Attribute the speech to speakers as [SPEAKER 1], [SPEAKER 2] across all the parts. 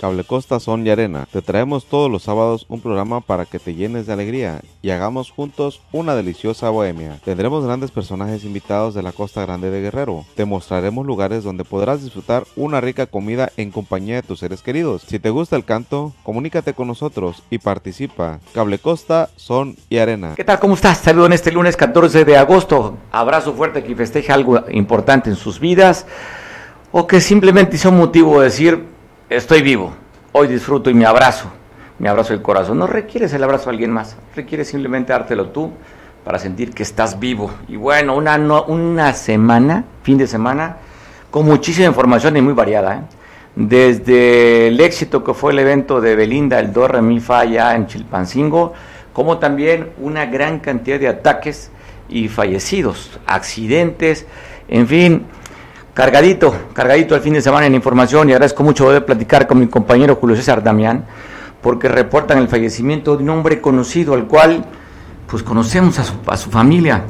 [SPEAKER 1] Cable Costa Son y Arena. Te traemos todos los sábados un programa para que te llenes de alegría y hagamos juntos una deliciosa bohemia. Tendremos grandes personajes invitados de la Costa Grande de Guerrero. Te mostraremos lugares donde podrás disfrutar una rica comida en compañía de tus seres queridos. Si te gusta el canto, comunícate con nosotros y participa. Cable Costa Son y Arena.
[SPEAKER 2] ¿Qué tal? ¿Cómo estás? Saludos en este lunes 14 de agosto. Abrazo fuerte que festeja algo importante en sus vidas o que simplemente hizo motivo de decir, estoy vivo, hoy disfruto y me abrazo, me abrazo el corazón. No requieres el abrazo de alguien más, requieres simplemente dártelo tú para sentir que estás vivo. Y bueno, una, una semana, fin de semana, con muchísima información y muy variada. ¿eh? Desde el éxito que fue el evento de Belinda, el Dorre Mi allá en Chilpancingo, como también una gran cantidad de ataques y fallecidos, accidentes, en fin, cargadito, cargadito el fin de semana en información y agradezco mucho poder platicar con mi compañero Julio César Damián, porque reportan el fallecimiento de un hombre conocido al cual pues conocemos a su, a su familia.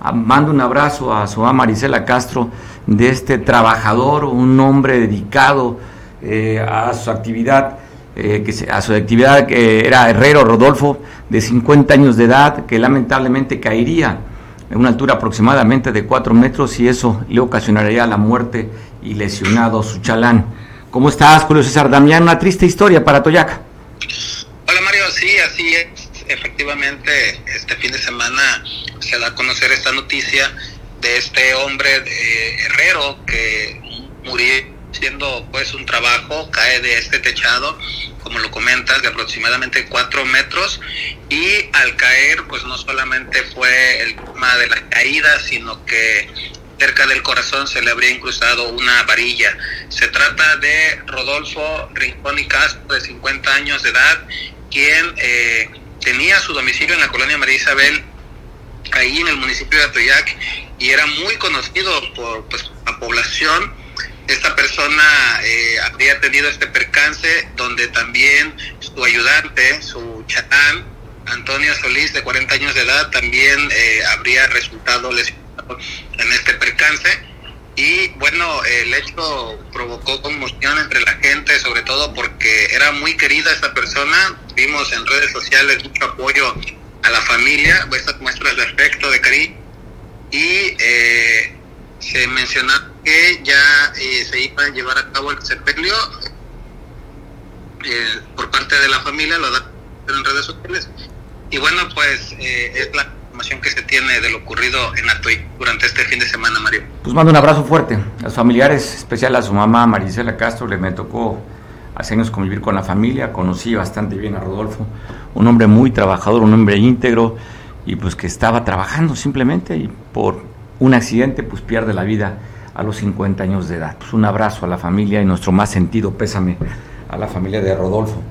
[SPEAKER 2] Ah, mando un abrazo a su Marisela Castro de este trabajador, un hombre dedicado eh, a su actividad, eh, que a su actividad que era herrero Rodolfo, de 50 años de edad, que lamentablemente caería en una altura aproximadamente de 4 metros y eso le ocasionaría la muerte y lesionado su chalán. ¿Cómo estás, Julio César Damián? Una triste historia para Toyaca.
[SPEAKER 3] Hola Mario, sí, así es. Efectivamente, este fin de semana se da a conocer esta noticia de este hombre de herrero que murió haciendo pues un trabajo, cae de este techado, como lo comentas, de aproximadamente cuatro metros y al caer pues no solamente fue el de la caída, sino que cerca del corazón se le habría incrustado una varilla. Se trata de Rodolfo Rincón y Castro, de 50 años de edad, quien eh, tenía su domicilio en la colonia María Isabel, ahí en el municipio de Atoyac, y era muy conocido por pues, la población esta persona eh, habría tenido este percance donde también su ayudante, su chatán, Antonio Solís, de 40 años de edad, también eh, habría resultado lesionado en este percance. Y bueno, el hecho provocó conmoción entre la gente, sobre todo porque era muy querida esta persona. Vimos en redes sociales mucho apoyo a la familia, estas muestras de afecto, de cariño. Y eh, se mencionó que ya eh, se iba a llevar a cabo el sepelio eh, por parte de la familia, lo da en redes sociales. Y bueno, pues eh, es la información que se tiene de lo ocurrido en Atoy durante este fin de semana, Mario.
[SPEAKER 2] Pues mando un abrazo fuerte a los familiares, especial a su mamá Marisela Castro, le me tocó hace años convivir con la familia, conocí bastante bien a Rodolfo, un hombre muy trabajador, un hombre íntegro y pues que estaba trabajando simplemente y por un accidente pues pierde la vida a los 50 años de edad. Pues un abrazo a la familia y nuestro más sentido pésame a la familia de Rodolfo,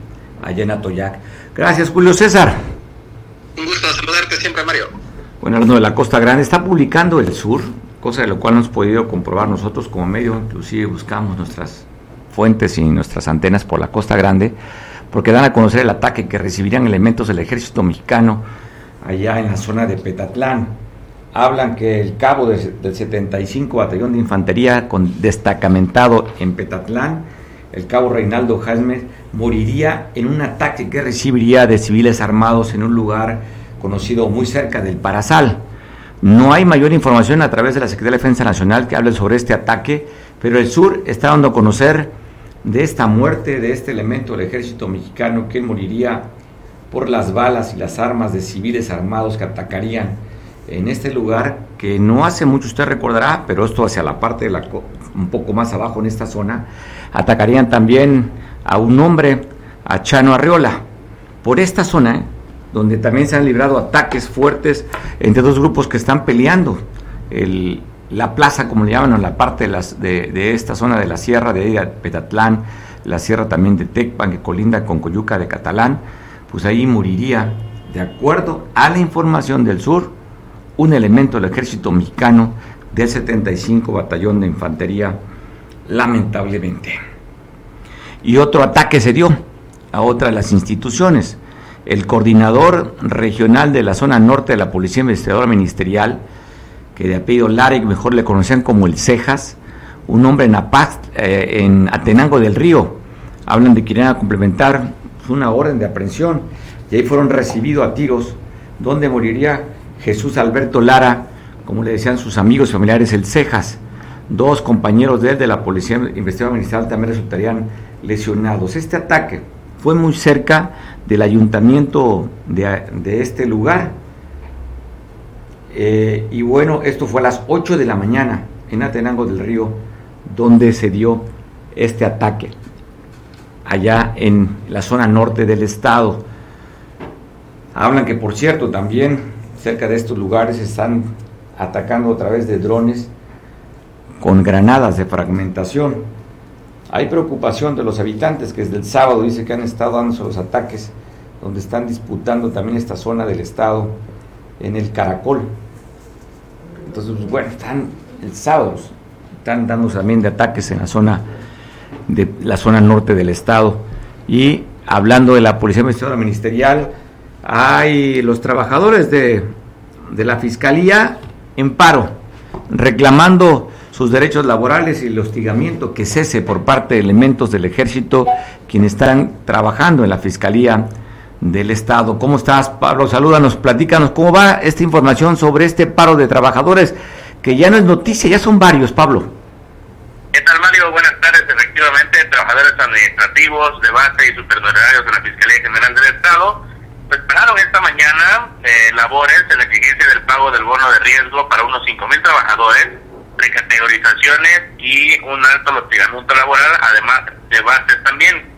[SPEAKER 2] allá en Atoyac. Gracias, Julio César.
[SPEAKER 3] Un gusto saludarte siempre, Mario.
[SPEAKER 2] Bueno, de la Costa Grande, está publicando el sur, cosa de lo cual hemos podido comprobar nosotros como medio, inclusive buscamos nuestras fuentes y nuestras antenas por la Costa Grande, porque dan a conocer el ataque que recibirían elementos del ejército mexicano allá en la zona de Petatlán hablan que el cabo del 75 Batallón de Infantería con destacamentado en Petatlán, el cabo Reinaldo Jaime, moriría en un ataque que recibiría de civiles armados en un lugar conocido muy cerca del Parasal. No hay mayor información a través de la Secretaría de Defensa Nacional que hable sobre este ataque, pero el sur está dando a conocer de esta muerte de este elemento del ejército mexicano que moriría por las balas y las armas de civiles armados que atacarían en este lugar que no hace mucho usted recordará, pero esto hacia la parte de la un poco más abajo en esta zona, atacarían también a un hombre, a Chano Arriola. Por esta zona, donde también se han librado ataques fuertes entre dos grupos que están peleando. la plaza, como le llaman, en la parte de, las, de, esta zona de la sierra de Petatlán, la sierra también de Tecpan, que colinda con Coyuca de Catalán, pues ahí moriría, de acuerdo a la información del sur, un elemento del ejército mexicano del 75 Batallón de Infantería, lamentablemente. Y otro ataque se dio a otra de las instituciones. El coordinador regional de la zona norte de la Policía Investigadora Ministerial, que de apellido Larek, mejor le conocían como el Cejas, un hombre en, Apaz, eh, en Atenango del Río, hablan de que irían a complementar una orden de aprehensión y ahí fueron recibidos a tiros, donde moriría Jesús Alberto Lara, como le decían sus amigos y familiares, el Cejas. Dos compañeros de él de la Policía Investigadora Ministerial también resultarían lesionados. Este ataque fue muy cerca del ayuntamiento de, este lugar. Eh, y bueno, esto fue a las 8 de la mañana en Atenango del Río, donde se dio este ataque, allá en la zona norte del estado. Hablan que, por cierto, también cerca de estos lugares están atacando a través de drones con granadas de fragmentación. Hay preocupación de los habitantes que desde el sábado dice que han estado dando los ataques, donde están disputando también esta zona del estado en el Caracol. Entonces, pues, bueno, están el sábado, están dando también de ataques en la zona de la zona norte del estado. Y hablando de la Policía Ministerial, hay los trabajadores de, de la Fiscalía en paro, reclamando sus derechos laborales y el hostigamiento que cese por parte de elementos del ejército quienes están trabajando en la Fiscalía del Estado. ¿Cómo estás, Pablo? Salúdanos, platícanos cómo va esta información sobre este paro de trabajadores que ya no es noticia, ya son varios, Pablo.
[SPEAKER 4] ¿Qué tal, Mario? Buenas tardes. Efectivamente, trabajadores administrativos de base y supernumerarios de la Fiscalía General del Estado pues pararon esta mañana eh, labores en la exigencia del pago del bono de riesgo para unos 5.000 trabajadores recategorizaciones y un alto hostigamiento laboral, además de bases también.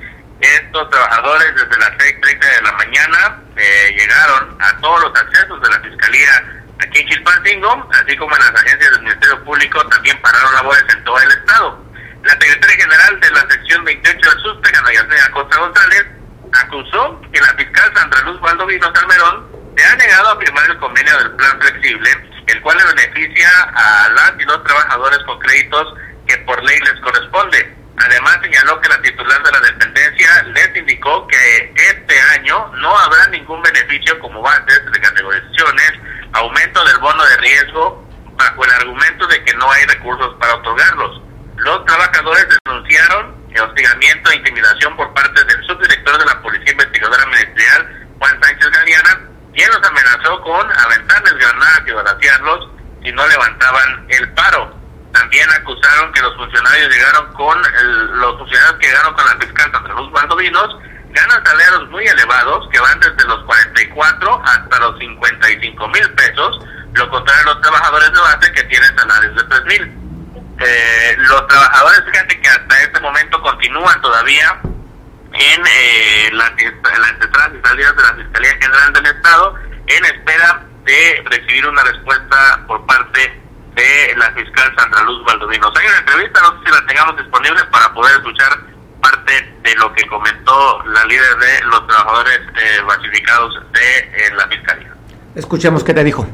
[SPEAKER 4] Estos trabajadores desde las 6.30 de la mañana eh, llegaron a todos los accesos de la Fiscalía aquí en Chilpancingo, así como en las agencias del Ministerio Público, también pararon labores en todo el Estado. La secretaria general de la sección 28 del SUSPEC, Ana Yasmina Costa González, acusó que la fiscal Sandra Luz Valdovino Salmerón se ha negado a firmar el convenio del plan flexible el cual le beneficia a las y los trabajadores con créditos que por ley les corresponde. Además, señaló que la titular de la dependencia les indicó que este año no habrá ningún beneficio como bases de categorizaciones, aumento del bono de riesgo, bajo el argumento de que no hay recursos para otorgarlos. Los trabajadores denunciaron el hostigamiento e intimidación por parte del subdirector de la Policía Investigadora Ministerial, Juan Sánchez Galeana, quien los amenazó con aventarles granadas y balasearlos si no levantaban el paro. También acusaron que los funcionarios llegaron con, los funcionarios que llegaron con la fiscal Santa Luz Valdovinos, ganan salarios muy elevados que van desde los 44 hasta los 55 mil pesos, lo contrario a los trabajadores de base que tienen salarios de 3 mil. Eh, los trabajadores, fíjate que hasta este momento continúan todavía en eh, las, entradas y salidas de la Fiscalía General del Estado en espera de recibir una respuesta por parte de la fiscal Sandra Luz Valdovinos. Hay una entrevista, no sé si la tengamos disponible para poder escuchar parte de lo que comentó la líder de los trabajadores eh, basificados de eh, la fiscalía.
[SPEAKER 2] Escuchemos qué te dijo.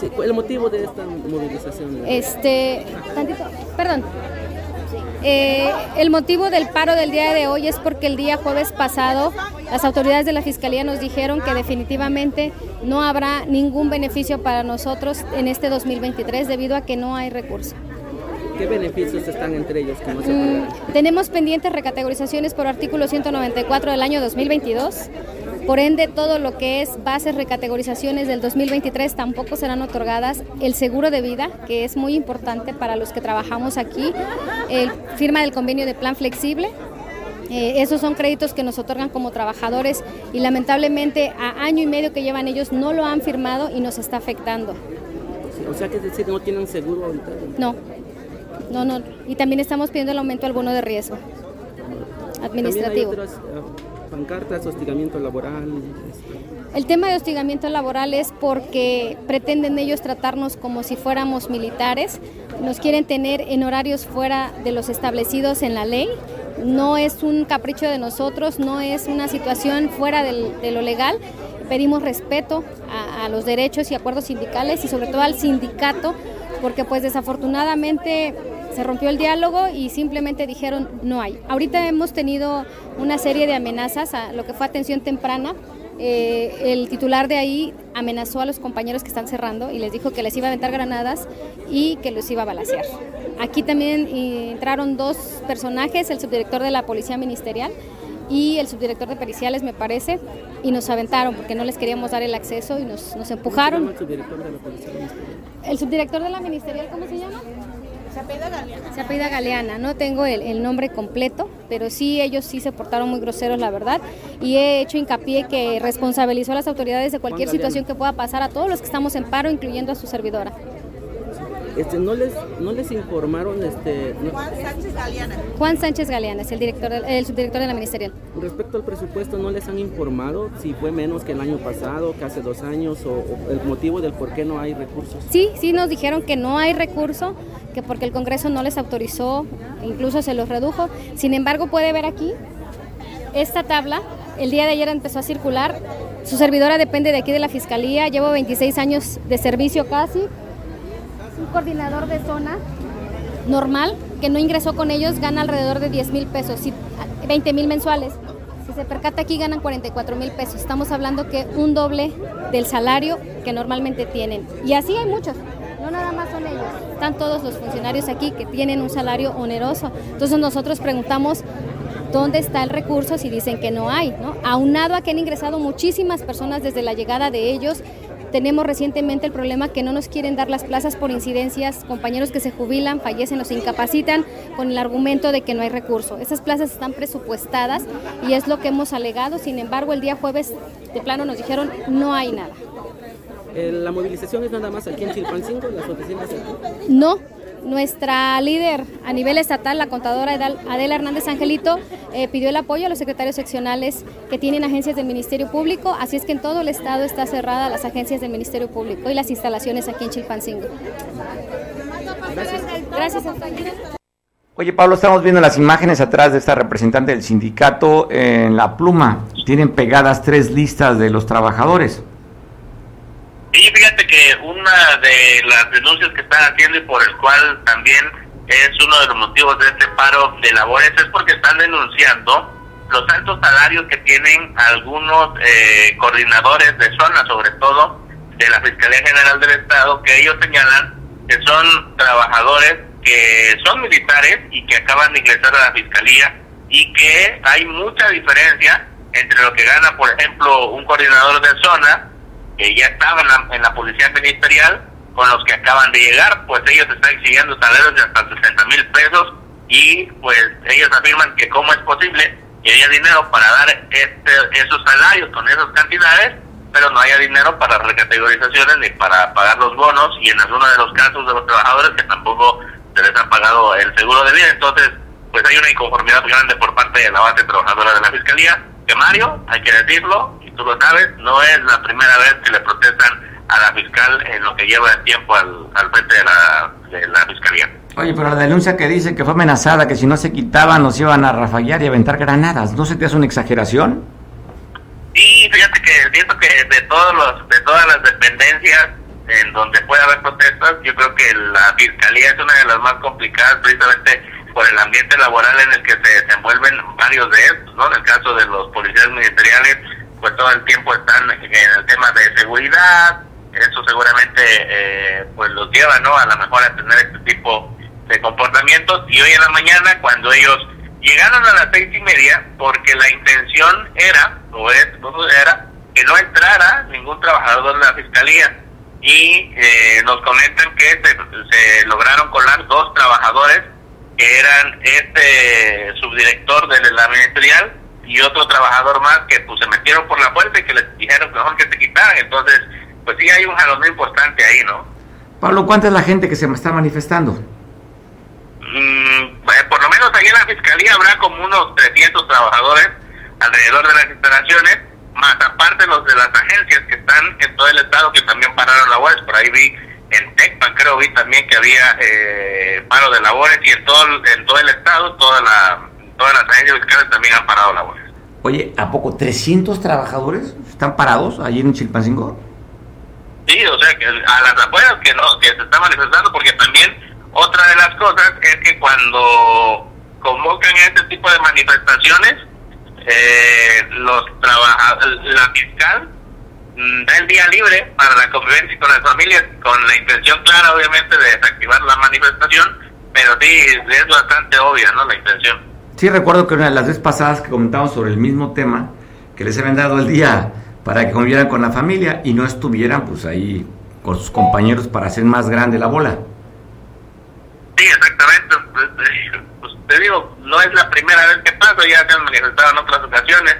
[SPEAKER 5] Sí, el motivo de esta movilización.
[SPEAKER 6] Este, perdón. Eh, el motivo del paro del día de hoy es porque el día jueves pasado las autoridades de la Fiscalía nos dijeron que definitivamente no habrá ningún beneficio para nosotros en este 2023 debido a que no hay recursos.
[SPEAKER 5] ¿Qué beneficios están entre ellos?
[SPEAKER 6] Mm, tenemos pendientes recategorizaciones por artículo 194 del año 2022 por ende, todo lo que es bases, recategorizaciones del 2023 tampoco serán otorgadas. El seguro de vida, que es muy importante para los que trabajamos aquí, el firma del convenio de plan flexible, eh, esos son créditos que nos otorgan como trabajadores y lamentablemente a año y medio que llevan ellos no lo han firmado y nos está afectando.
[SPEAKER 5] o sea que es decir, no tienen seguro ahorita.
[SPEAKER 6] No, no, no. Y también estamos pidiendo el aumento del bono de riesgo administrativo
[SPEAKER 5] pancartas, hostigamiento laboral.
[SPEAKER 6] El tema de hostigamiento laboral es porque pretenden ellos tratarnos como si fuéramos militares, nos quieren tener en horarios fuera de los establecidos en la ley. No es un capricho de nosotros, no es una situación fuera de lo legal. Pedimos respeto a, a los derechos y acuerdos sindicales y sobre todo al sindicato, porque pues desafortunadamente se rompió el diálogo y simplemente dijeron no hay. Ahorita hemos tenido una serie de amenazas a lo que fue atención temprana eh, el titular de ahí amenazó a los compañeros que están cerrando y les dijo que les iba a aventar granadas y que los iba a balasear. Aquí también eh, entraron dos personajes, el subdirector de la Policía Ministerial y el subdirector de periciales, me parece, y nos aventaron porque no les queríamos dar el acceso y nos, nos empujaron.
[SPEAKER 5] el subdirector de la Policía Ministerial?
[SPEAKER 6] El subdirector de la Ministerial, ¿cómo se llama? Se apellida Galeana. Se apellida Galeana, no tengo el, el, nombre completo, pero sí, ellos sí se portaron muy groseros, la verdad, y he hecho hincapié que responsabilizó a las autoridades de cualquier situación que pueda pasar a todos los que estamos en paro, incluyendo a su servidora.
[SPEAKER 5] Este, no les no les informaron este
[SPEAKER 6] Juan Sánchez Galeana. Juan Sánchez Galeana es el director del, el subdirector de la ministerial.
[SPEAKER 5] Respecto al presupuesto, ¿no les han informado si fue menos que el año pasado, que hace dos años o, o el motivo del por qué no hay recursos?
[SPEAKER 6] Sí, sí nos dijeron que no hay recurso, que porque el Congreso no les autorizó, incluso se los redujo. Sin embargo, puede ver aquí esta tabla. El día de ayer empezó a circular. Su servidora depende de aquí de la Fiscalía. Llevo 26 años de servicio casi un coordinador de zona normal que no ingresó con ellos gana alrededor de 10 mil pesos, 20 mil mensuales. Si se percata aquí ganan 44 mil pesos. Estamos hablando que un doble del salario que normalmente tienen. Y así hay muchos. No nada más son ellos. Están todos los funcionarios aquí que tienen un salario oneroso. Entonces nosotros preguntamos dónde está el recurso si dicen que no hay. Aunado a que han ingresado muchísimas personas desde la llegada de ellos tenemos recientemente el problema que no nos quieren dar las plazas por incidencias, compañeros que se jubilan, fallecen o se incapacitan con el argumento de que no hay recurso. Esas plazas están presupuestadas y es lo que hemos alegado, sin embargo el día jueves de plano nos dijeron no hay nada.
[SPEAKER 5] ¿La movilización es nada más aquí en Chilpancingo, las oficinas aquí?
[SPEAKER 6] No, nuestra líder a nivel estatal, la contadora Adela Hernández Angelito, eh, pidió el apoyo a los secretarios seccionales que tienen agencias del Ministerio Público, así es que en todo el estado está cerrada las agencias del Ministerio Público y las instalaciones aquí en Chilpancingo.
[SPEAKER 5] Gracias.
[SPEAKER 6] Gracias.
[SPEAKER 2] Oye, Pablo, estamos viendo las imágenes atrás de esta representante del sindicato en la pluma. Tienen pegadas tres listas de los trabajadores.
[SPEAKER 4] Sí, fíjate que una de las denuncias que están haciendo y por el cual también es uno de los motivos de este paro de labores es porque están denunciando los altos salarios que tienen algunos eh, coordinadores de zona, sobre todo de la Fiscalía General del Estado, que ellos señalan que son trabajadores que son militares y que acaban de ingresar a la Fiscalía y que hay mucha diferencia entre lo que gana, por ejemplo, un coordinador de zona que ya estaban en la, policía ministerial con los que acaban de llegar, pues ellos están exigiendo salarios de hasta 60 mil pesos y pues ellos afirman que cómo es posible que haya dinero para dar este, esos salarios con esas cantidades, pero no haya dinero para recategorizaciones ni para pagar los bonos y en algunos de los casos de los trabajadores que tampoco se les ha pagado el seguro de vida. Entonces, pues hay una inconformidad grande por parte de la base trabajadora de la Fiscalía, que Mario, hay que decirlo, tú lo sabes, no es la primera vez que le protestan a la fiscal en lo que lleva el tiempo al, al frente de la, de la fiscalía.
[SPEAKER 2] Oye, pero la denuncia que dice que fue amenazada, que si no se quitaban nos iban a rafallar y aventar granadas, ¿no se te hace una exageración?
[SPEAKER 4] Sí, fíjate que siento que de todos los, de todas las dependencias en donde puede haber protestas, yo creo que la fiscalía es una de las más complicadas precisamente por el ambiente laboral en el que se desenvuelven varios de estos, ¿no? En el caso de los policías ministeriales, pues todo el tiempo están en el tema de seguridad, eso seguramente eh, pues los lleva no a lo mejor a tener este tipo de comportamientos. Y hoy en la mañana cuando ellos llegaron a las seis y media porque la intención era o es era que no entrara ningún trabajador de la fiscalía. Y eh, nos comentan que se, se lograron colar dos trabajadores que eran este subdirector de la ministerial y otro trabajador más que pues se metieron por la puerta y que les dijeron mejor que se quitaran. Entonces, pues sí hay un jalón importante ahí, ¿no?
[SPEAKER 2] Pablo, ¿cuánta es la gente que se está manifestando?
[SPEAKER 4] Mm, eh, por lo menos ahí en la fiscalía habrá como unos 300 trabajadores alrededor de las instalaciones, más aparte los de las agencias que están en todo el estado que también pararon labores. Por ahí vi en Tecpan, creo vi también que había eh, paro de labores y en todo, en todo el estado, toda la todas las agencias fiscales también han parado labores.
[SPEAKER 2] Oye, ¿a poco 300 trabajadores están parados allí en Chilpancingo?
[SPEAKER 4] Sí, o sea, que a las afueras que, no, que se están manifestando, porque también otra de las cosas es que cuando convocan este tipo de manifestaciones, eh, los la fiscal mm, da el día libre para la convivencia con las familias, con la intención clara, obviamente, de desactivar la manifestación, pero sí, es bastante obvia, ¿no? La intención.
[SPEAKER 2] Sí, recuerdo que una de las veces pasadas que comentamos sobre el mismo tema, que les habían dado el día para que convivieran con la familia y no estuvieran, pues ahí con sus compañeros para hacer más grande la bola.
[SPEAKER 4] Sí, exactamente. Pues, pues, te digo, no es la primera vez que pasa, ya se han manifestado en otras ocasiones.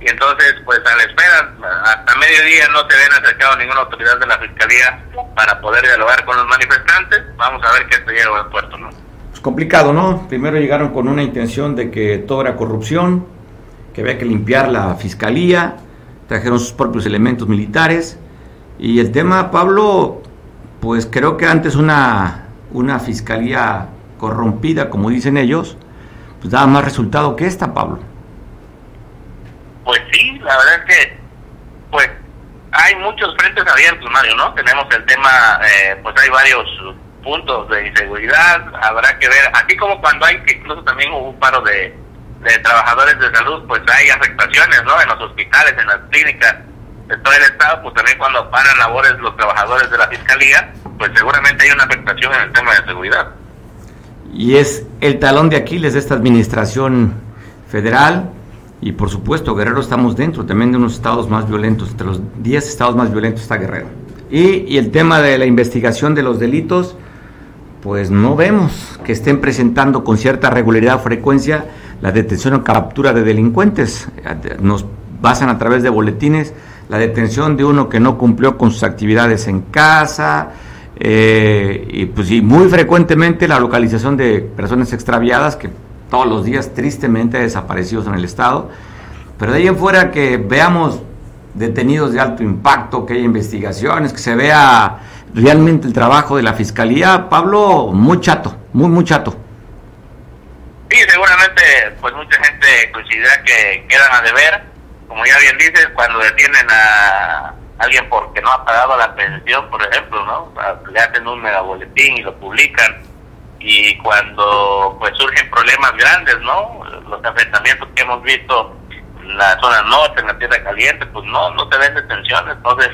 [SPEAKER 4] Y entonces, pues a la espera, hasta mediodía no se ven acercado ninguna autoridad de la Fiscalía para poder dialogar con los manifestantes. Vamos a ver qué se llega al puerto, ¿no?
[SPEAKER 2] Complicado, ¿no? Primero llegaron con una intención de que todo era corrupción, que había que limpiar la Fiscalía, trajeron sus propios elementos militares. Y el tema, Pablo, pues creo que antes una una fiscalía corrompida, como dicen ellos, pues daba más resultado que esta, Pablo.
[SPEAKER 4] Pues sí, la verdad es que, pues, hay muchos frentes abiertos, Mario, ¿no? Tenemos el tema, eh, pues hay varios puntos de inseguridad, habrá que ver, así como cuando hay, que incluso también hubo un paro de, de trabajadores de salud, pues hay afectaciones, ¿no? En los hospitales, en las clínicas de todo el Estado, pues también cuando paran labores los trabajadores de la Fiscalía, pues seguramente hay una afectación en el tema de seguridad.
[SPEAKER 2] Y es el talón de Aquiles de esta administración federal y por supuesto Guerrero estamos dentro también de unos estados más violentos, entre los 10 estados más violentos está Guerrero. Y el tema de la investigación de los delitos, pues no vemos que estén presentando con cierta regularidad o frecuencia la detención o captura de delincuentes. Nos basan a través de boletines la detención de uno que no cumplió con sus actividades en casa, eh, y pues y muy frecuentemente la localización de personas extraviadas que todos los días tristemente desaparecidos en el estado. Pero de ahí en fuera que veamos detenidos de alto impacto, que haya investigaciones, que se vea realmente el trabajo de la fiscalía, Pablo, muy chato, muy, muy chato.
[SPEAKER 4] Sí, seguramente, pues mucha gente considera que quedan a deber, como ya bien dices, cuando detienen a, alguien porque no ha pagado la pensión, por ejemplo, ¿no? Le hacen un megaboletín y lo publican y cuando pues surgen problemas grandes, ¿no? Los enfrentamientos que hemos visto en la zona norte, en la tierra caliente, pues no, no te ven detenciones, entonces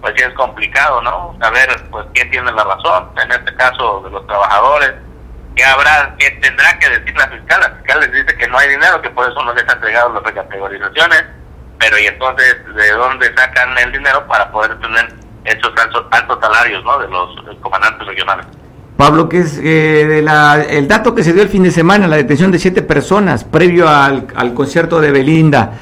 [SPEAKER 4] pues sí es complicado, ¿no? Saber pues quién tiene la razón, en este caso de los trabajadores, qué habrá, qué tendrá que decir la fiscal, la fiscal les dice que no hay dinero, que por eso no les ha entregado las recategorizaciones, pero y entonces de dónde sacan el dinero para poder tener esos altos, salarios ¿no? de los comandantes regionales.
[SPEAKER 2] Pablo, ¿qué es eh, de la, el dato que se dio el fin de semana, la detención de siete personas previo al, al concierto de Belinda?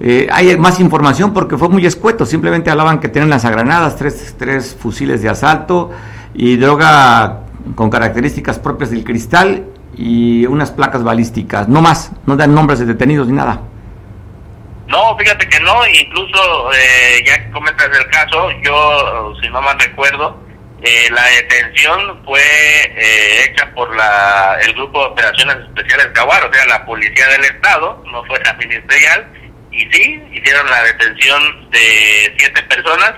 [SPEAKER 2] Eh, hay más información porque fue muy escueto, simplemente hablaban que tienen lanzagranadas, tres, tres fusiles de asalto y droga con características propias del cristal y unas placas balísticas, no más, no dan nombres de detenidos ni nada.
[SPEAKER 4] No, fíjate que no, incluso eh, ya que comentas el caso, yo, si no mal recuerdo, eh, la detención fue eh, hecha por la, el Grupo de Operaciones Especiales Caguar, o sea, la Policía del Estado, no fue la ministerial, y sí, hicieron la detención de siete personas,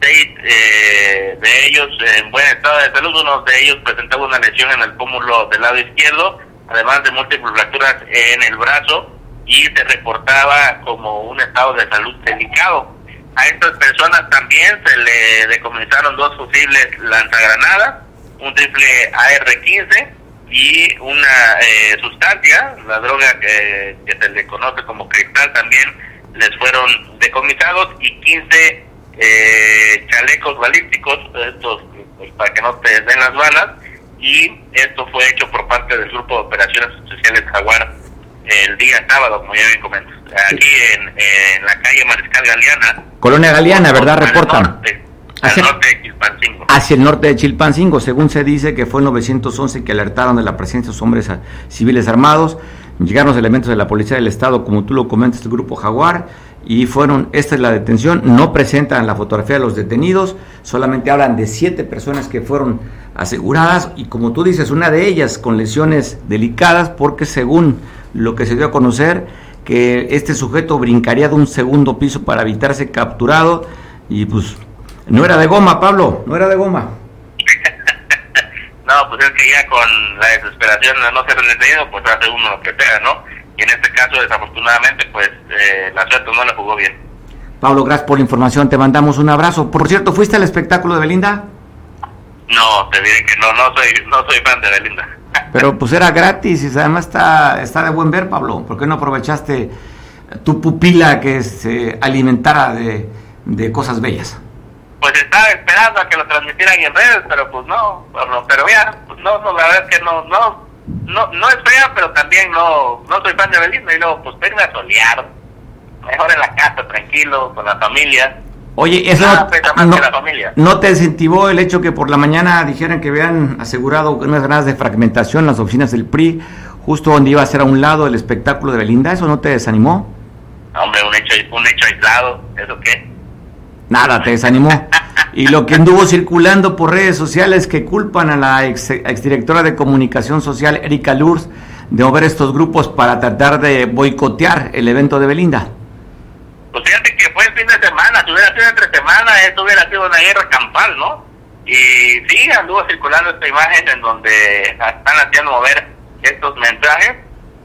[SPEAKER 4] seis de ellos en buen estado de salud, uno de ellos presentaba una lesión en el pómulo del lado izquierdo, además de múltiples fracturas en el brazo, y se reportaba como un estado de salud delicado. A estas personas también se le decomisaron dos fusibles lanzagranadas, un rifle AR-15 y una eh, sustancia, la droga que, se le conoce como cristal también les fueron decomisados y 15 eh, chalecos balísticos, estos pues, para que no te den las balas, y esto fue hecho por parte del Grupo de Operaciones Especiales Jaguar el día sábado, como ya bien comento, aquí en, la calle Mariscal Galeana.
[SPEAKER 2] Colonia Galeana, ¿verdad? Reportan.
[SPEAKER 4] Hacia, el norte de Chilpancingo.
[SPEAKER 2] Hacia el norte de Chilpancingo, según se dice que fue en 911 que alertaron de la presencia de esos hombres civiles armados. Llegaron los elementos de la Policía del Estado, como tú lo comentas, el grupo Jaguar, y fueron, esta es la detención, no presentan la fotografía de los detenidos, solamente hablan de siete personas que fueron aseguradas, y como tú dices, una de ellas con lesiones delicadas, porque según lo que se dio a conocer, que este sujeto brincaría de un segundo piso para evitarse capturado y pues no era de goma, Pablo, no era de goma.
[SPEAKER 4] no, pues es que ya con la desesperación de no ser detenido, pues hace uno lo que sea, ¿no? y en este caso desafortunadamente pues eh, la suerte no le jugó bien.
[SPEAKER 2] Pablo, gracias por la información, te mandamos un abrazo. Por cierto, ¿fuiste al espectáculo de Belinda?
[SPEAKER 4] No, te diré que no, no soy, no soy fan de Belinda.
[SPEAKER 2] Pero pues era gratis y además está, está de buen ver, Pablo. ¿Por qué no aprovechaste tu pupila que se alimentara de, de cosas bellas?
[SPEAKER 4] Pues estaba esperando a que lo transmitieran en redes, pero pues no, pero, pero ya, pues no, no, la verdad es que no, no, no, no es fea, pero también no, no soy fan de Belinda y luego pues venga a solear, mejor en la casa, tranquilo, con la familia.
[SPEAKER 2] Oye, eso no, te desincentivó el hecho que por la mañana dijeran que habían asegurado unas ganas de fragmentación en las oficinas del PRI, justo donde iba a ser a un lado el espectáculo de Belinda? ¿Eso no te desanimó?
[SPEAKER 4] Hombre, un hecho, un hecho aislado, ¿eso qué?
[SPEAKER 2] Nada, te desanimó. Y lo que anduvo circulando por redes sociales que culpan a la ex, exdirectora de comunicación social, Erika Lurs, de mover estos grupos para tratar de boicotear el evento de Belinda.
[SPEAKER 4] Pues fíjate que fue el fin de semana, si hubiera sido entre semana, esto hubiera sido una guerra campal, ¿no? Y sí, anduvo circulando esta imagen en donde están haciendo mover estos mensajes,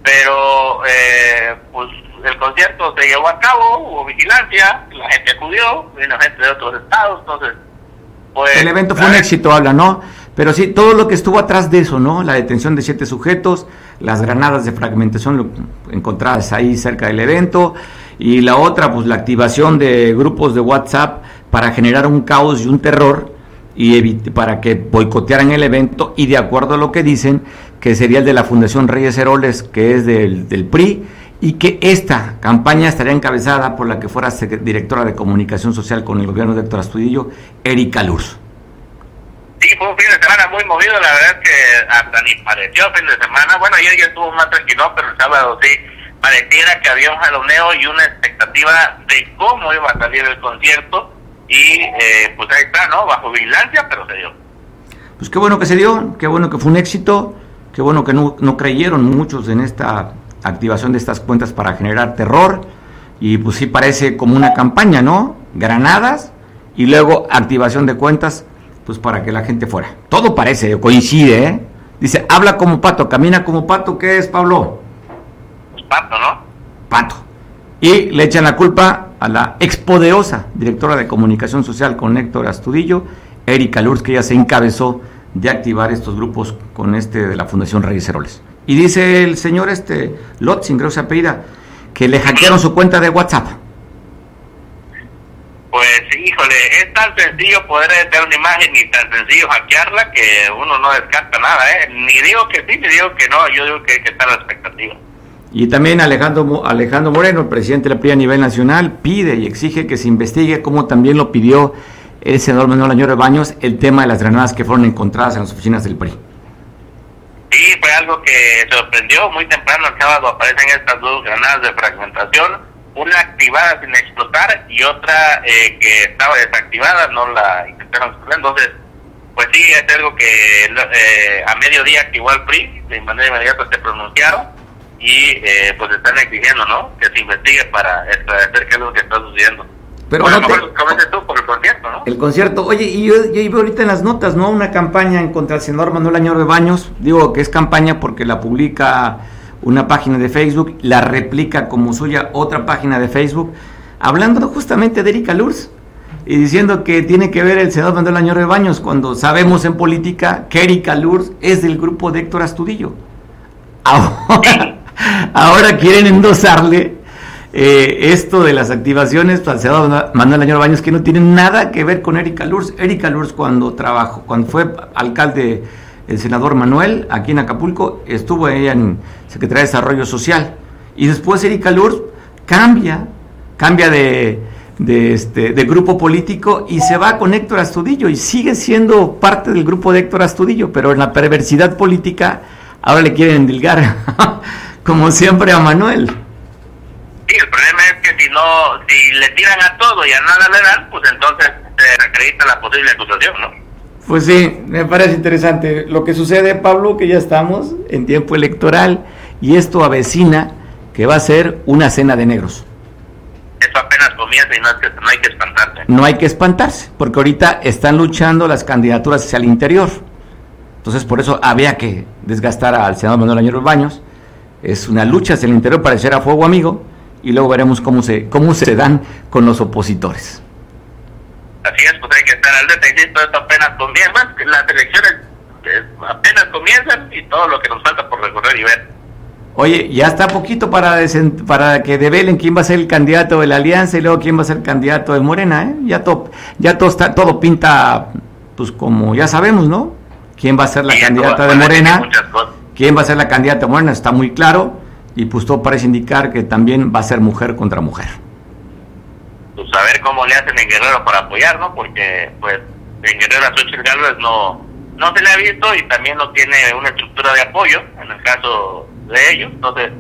[SPEAKER 4] pero eh, pues el concierto se llevó a cabo, hubo vigilancia, la gente acudió, vino gente de otros estados, entonces...
[SPEAKER 2] Pues, el evento fue un éxito, habla, ¿no? Pero sí, todo lo que estuvo atrás de eso, ¿no? La detención de siete sujetos, las granadas de fragmentación encontradas ahí cerca del evento, y la otra, pues la activación de grupos de WhatsApp para generar un caos y un terror y para que boicotearan el evento y de acuerdo a lo que dicen, que sería el de la Fundación Reyes Heroles, que es del, del PRI, y que esta campaña estaría encabezada por la que fuera directora de comunicación social con el gobierno de Héctor Astudillo, Erika Luz.
[SPEAKER 4] Sí, fue un fin de semana muy movido, la verdad es que hasta ni pareció fin de semana. Bueno, ayer ya estuvo más tranquilo, pero el sábado sí pareciera que había un jaloneo y una expectativa de cómo iba a salir el concierto y eh, pues ahí está, ¿no? Bajo vigilancia, pero se dio.
[SPEAKER 2] Pues qué bueno que se dio, qué bueno que fue un éxito, qué bueno que no, no creyeron muchos en esta activación de estas cuentas para generar terror y pues sí parece como una campaña, ¿no? Granadas y luego activación de cuentas pues para que la gente fuera. Todo parece, coincide, ¿eh? Dice, habla como pato, camina como pato, ¿qué es, Pablo?
[SPEAKER 4] Pato, ¿no?
[SPEAKER 2] Pato. Y le echan la culpa a la expoderosa directora de comunicación social con Héctor Astudillo, Erika Lurs, que ya se encabezó de activar estos grupos con este de la Fundación Reyes Heroles. Y dice el señor este Lotzing, creo que se apellida, que le hackearon su cuenta de WhatsApp.
[SPEAKER 4] Pues híjole, es tan sencillo poder tener una imagen y tan sencillo hackearla que uno no descarta nada, ¿eh? Ni digo que sí, ni digo que no, yo digo que hay que estar a la expectativa.
[SPEAKER 2] Y también Alejandro, Alejandro Moreno, el presidente de la PRI a nivel nacional, pide y exige que se investigue, como también lo pidió el senador Manuel Añoro Baños, el tema de las granadas que fueron encontradas en las oficinas del PRI.
[SPEAKER 4] Sí, fue algo que sorprendió. Muy temprano el sábado aparecen estas dos granadas de fragmentación, una activada sin explotar y otra eh, que estaba desactivada, no la intentaron explotar. Entonces, pues sí, es algo que eh, a mediodía activó el PRI, de manera inmediata se pronunciaron y eh, pues están exigiendo, ¿no? Que se investigue para esclarecer qué es lo que está sucediendo.
[SPEAKER 2] Pero
[SPEAKER 4] bueno, tú por el concierto, ¿no?
[SPEAKER 2] El concierto, oye, y yo, yo veo ahorita en las notas, ¿no? Una campaña en contra el senador Manuel Añor de Baños, digo que es campaña porque la publica una página de Facebook, la replica como suya otra página de Facebook, hablando justamente de Erika Lurs y diciendo que tiene que ver el senador Manuel Añor de Baños cuando sabemos en política que Erika Lurs es del grupo de Héctor Astudillo. Ahora, Ahora quieren endosarle eh, esto de las activaciones para Manuel Añor Baños que no tienen nada que ver con Erika Lurs. Erika Lurs cuando trabajó, cuando fue alcalde el senador Manuel aquí en Acapulco, estuvo ella en Secretaría de Desarrollo Social. Y después Erika Lurs cambia, cambia de, de, este, de grupo político y se va con Héctor Astudillo y sigue siendo parte del grupo de Héctor Astudillo, pero en la perversidad política ahora le quieren endilgar como siempre a Manuel.
[SPEAKER 4] Sí, el problema es que si no, si le tiran a todo y a nada le dan, pues entonces se acredita la posible acusación, ¿no?
[SPEAKER 2] Pues sí, me parece interesante. Lo que sucede, Pablo, que ya estamos en tiempo electoral y esto avecina que va a ser una cena de negros.
[SPEAKER 4] Eso apenas comienza y no, no hay que espantarse.
[SPEAKER 2] No hay que espantarse, porque ahorita están luchando las candidaturas hacia el interior. Entonces, por eso había que desgastar al senador Manuel Añero Baños Es una lucha hacia el interior para echar a fuego amigo y luego veremos cómo se, cómo se dan con los opositores.
[SPEAKER 4] Así es, pues hay que estar al detective, esto apenas comienza, las elecciones eh, apenas comienzan y todo lo que nos falta por recorrer y ver.
[SPEAKER 2] Oye, ya está poquito para, para que develen quién va a ser el candidato de la Alianza y luego quién va a ser el candidato de Morena, ¿eh? Ya, todo ya todo, está, todo pinta, pues como ya sabemos, ¿no? ¿Quién va a ser la candidata de Morena? ¿Quién va a ser la candidata de Morena? Está muy claro y pues todo parece indicar que también va a ser mujer contra mujer.
[SPEAKER 4] Pues a ver cómo le hacen en Guerrero para apoyar, ¿no? Porque pues en Guerrero a Xochitl Gálvez no, no se le ha visto y también no tiene una estructura de apoyo en el caso de ellos. Entonces,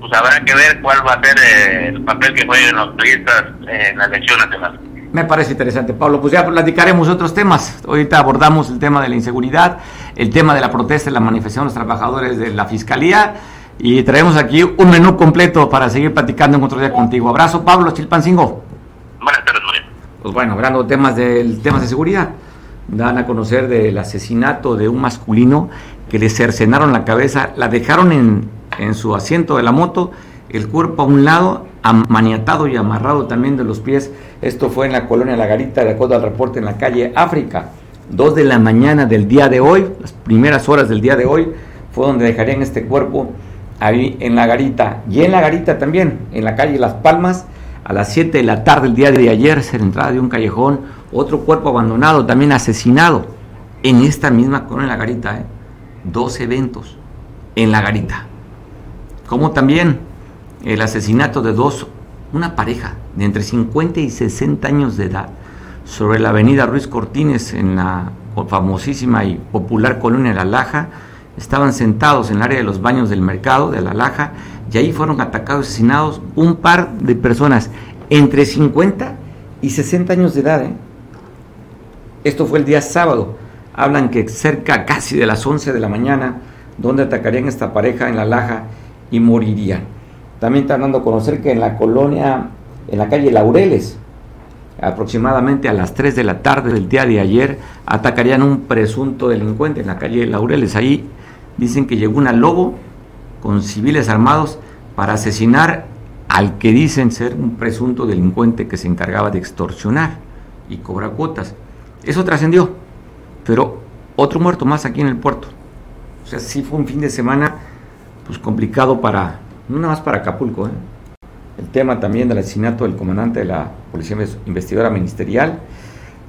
[SPEAKER 4] pues habrá que ver cuál va a ser eh, el papel que jueguen los turistas en la elección nacional.
[SPEAKER 2] Me parece interesante, Pablo. Pues ya platicaremos otros temas. Ahorita abordamos el tema de la inseguridad, el tema de la protesta y la manifestación de los trabajadores de la Fiscalía y traemos aquí un menú completo para seguir platicando en otro día contigo. Abrazo, Pablo Chilpancingo.
[SPEAKER 4] Buenas tardes, María.
[SPEAKER 2] Pues bueno, hablando temas de, temas de seguridad, dan a conocer del asesinato de un masculino que le cercenaron la cabeza, la dejaron en, en su asiento de la moto, el cuerpo a un lado, maniatado y amarrado también de los pies. Esto fue en la colonia La Garita, de acuerdo al reporte en la calle África. Dos de la mañana del día de hoy, las primeras horas del día de hoy, fue donde dejarían este cuerpo ahí en la garita. Y en la garita también, en la calle Las Palmas, a las 7 de la tarde el día de ayer, se la entrada de un callejón, otro cuerpo abandonado, también asesinado, en esta misma en la garita. ¿eh? Dos eventos en la garita. Como también el asesinato de dos, una pareja de entre 50 y 60 años de edad, sobre la avenida Ruiz Cortines, en la famosísima y popular colonia La Laja, estaban sentados en el área de los baños del mercado de La Laja y ahí fueron atacados y asesinados un par de personas entre 50 y 60 años de edad. ¿eh? Esto fue el día sábado. Hablan que cerca casi de las 11 de la mañana, donde atacarían esta pareja en La Laja y morirían. También están dando a conocer que en la colonia, en la calle Laureles, aproximadamente a las 3 de la tarde del día de ayer, atacarían un presunto delincuente en la calle Laureles. Ahí dicen que llegó una lobo con civiles armados para asesinar al que dicen ser un presunto delincuente que se encargaba de extorsionar y cobrar cuotas. Eso trascendió, pero otro muerto más aquí en el puerto. O sea, sí fue un fin de semana pues complicado para, no nada más para Acapulco, ¿eh? el tema también del asesinato del comandante de la Policía Investigadora Ministerial,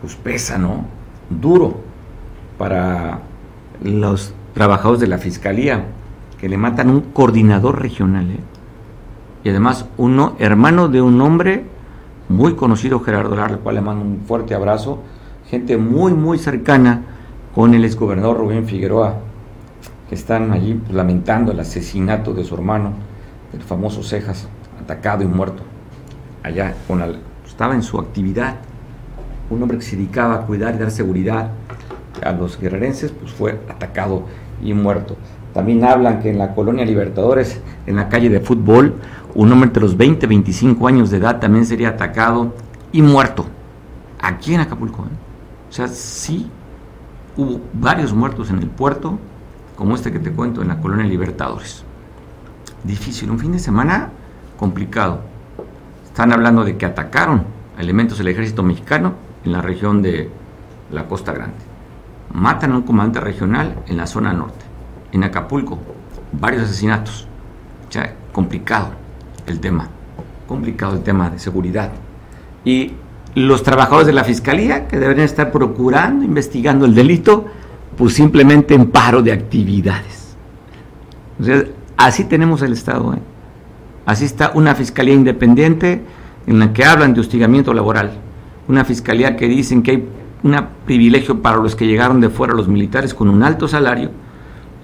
[SPEAKER 2] pues pesa, ¿no? Duro para los trabajadores de la Fiscalía, que le matan un coordinador regional, ¿eh? y además uno, hermano de un hombre muy conocido, Gerardo Lara, al cual le mando un fuerte abrazo, gente muy, muy cercana con el exgobernador Rubén Figueroa, que están allí pues, lamentando el asesinato de su hermano, el famoso Cejas, atacado y muerto, allá con la, estaba en su actividad, un hombre que se dedicaba a cuidar y dar seguridad a los guerrerenses, pues fue atacado y muerto. También hablan que en la colonia Libertadores, en la calle de fútbol, un hombre entre los 20 y 25 años de edad también sería atacado y muerto. Aquí en Acapulco. ¿eh? O sea, sí hubo varios muertos en el puerto, como este que te cuento en la colonia Libertadores. Difícil, un fin de semana complicado. Están hablando de que atacaron elementos del ejército mexicano en la región de la Costa Grande matan a un comandante regional en la zona norte. En Acapulco, varios asesinatos. O sea, complicado el tema, complicado el tema de seguridad. Y los trabajadores de la fiscalía, que deberían estar procurando, investigando el delito, pues simplemente en paro de actividades. O sea, así tenemos el Estado. ¿eh? Así está una fiscalía independiente en la que hablan de hostigamiento laboral. Una fiscalía que dicen que hay un privilegio para los que llegaron de fuera, los militares con un alto salario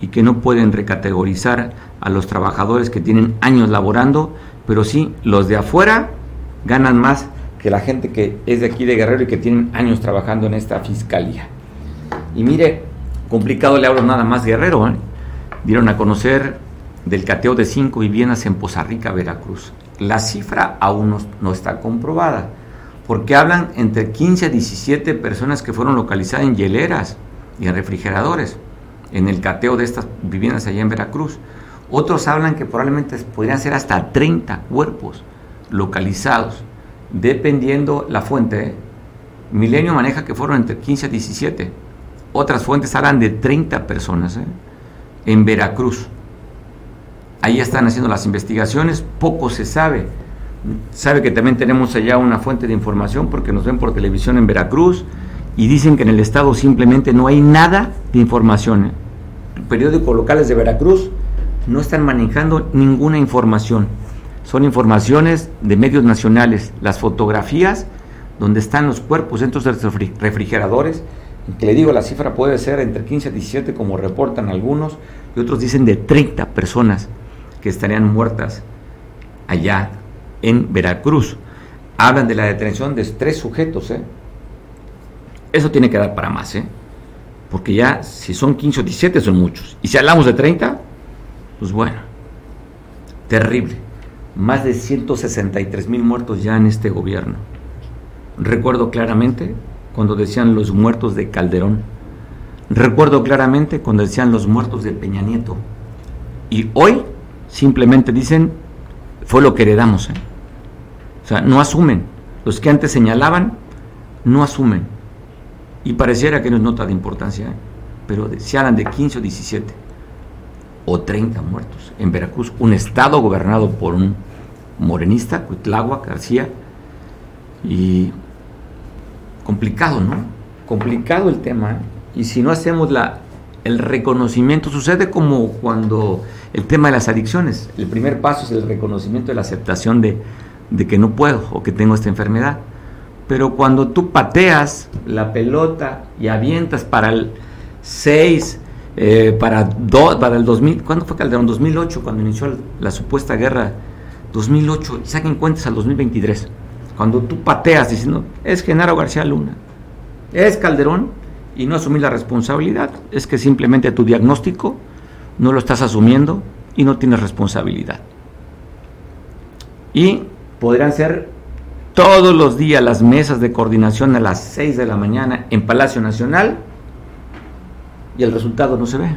[SPEAKER 2] y que no pueden recategorizar a los trabajadores que tienen años laborando, pero sí los de afuera ganan más que la gente que es de aquí de Guerrero y que tienen años trabajando en esta fiscalía. Y mire, complicado le hablo nada más Guerrero, ¿eh? dieron a conocer del cateo de cinco viviendas en Poza Rica, Veracruz. La cifra aún no, no está comprobada porque hablan entre 15 a 17 personas que fueron localizadas en hieleras y en refrigeradores, en el cateo de estas viviendas allá en Veracruz. Otros hablan que probablemente podrían ser hasta 30 cuerpos localizados, dependiendo la fuente. Milenio maneja que fueron entre 15 a 17. Otras fuentes hablan de 30 personas ¿eh? en Veracruz. Ahí están haciendo las investigaciones, poco se sabe. Sabe que también tenemos allá una fuente de información porque nos ven por televisión en Veracruz y dicen que en el estado simplemente no hay nada de información. Periódicos locales de Veracruz no están manejando ninguna información. Son informaciones de medios nacionales. Las fotografías donde están los cuerpos dentro de los refrigeradores, que le digo, la cifra puede ser entre 15 a 17, como reportan algunos, y otros dicen de 30 personas que estarían muertas allá en Veracruz. Hablan de la detención de tres sujetos. ¿eh? Eso tiene que dar para más, ¿eh? porque ya si son 15 o 17 son muchos. Y si hablamos de 30, pues bueno, terrible. Más de 163 mil muertos ya en este gobierno. Recuerdo claramente cuando decían los muertos de Calderón. Recuerdo claramente cuando decían los muertos de Peña Nieto. Y hoy simplemente dicen, fue lo que heredamos. ¿eh? O sea, no asumen. Los que antes señalaban, no asumen. Y pareciera que no es nota de importancia, ¿eh? pero se hablan de 15 o 17 o 30 muertos en Veracruz, un estado gobernado por un morenista, Cuitlagua García, y complicado, ¿no? Complicado el tema, ¿eh? y si no hacemos la, el reconocimiento, sucede como cuando el tema de las adicciones, el primer paso es el reconocimiento de la aceptación de, que no puedo o que tengo esta enfermedad, pero cuando tú pateas la pelota y avientas para el 6, eh, para, para el 2000, ¿cuándo fue Calderón? 2008, cuando inició la supuesta guerra, 2008, y saquen cuentas al 2023. Cuando tú pateas diciendo, es Genaro García Luna, es Calderón, y no asumir la responsabilidad, es que simplemente tu diagnóstico no lo estás asumiendo y no tienes responsabilidad. Y podrían ser todos los días las mesas de coordinación a las 6 de la mañana en Palacio Nacional y el resultado no se ve.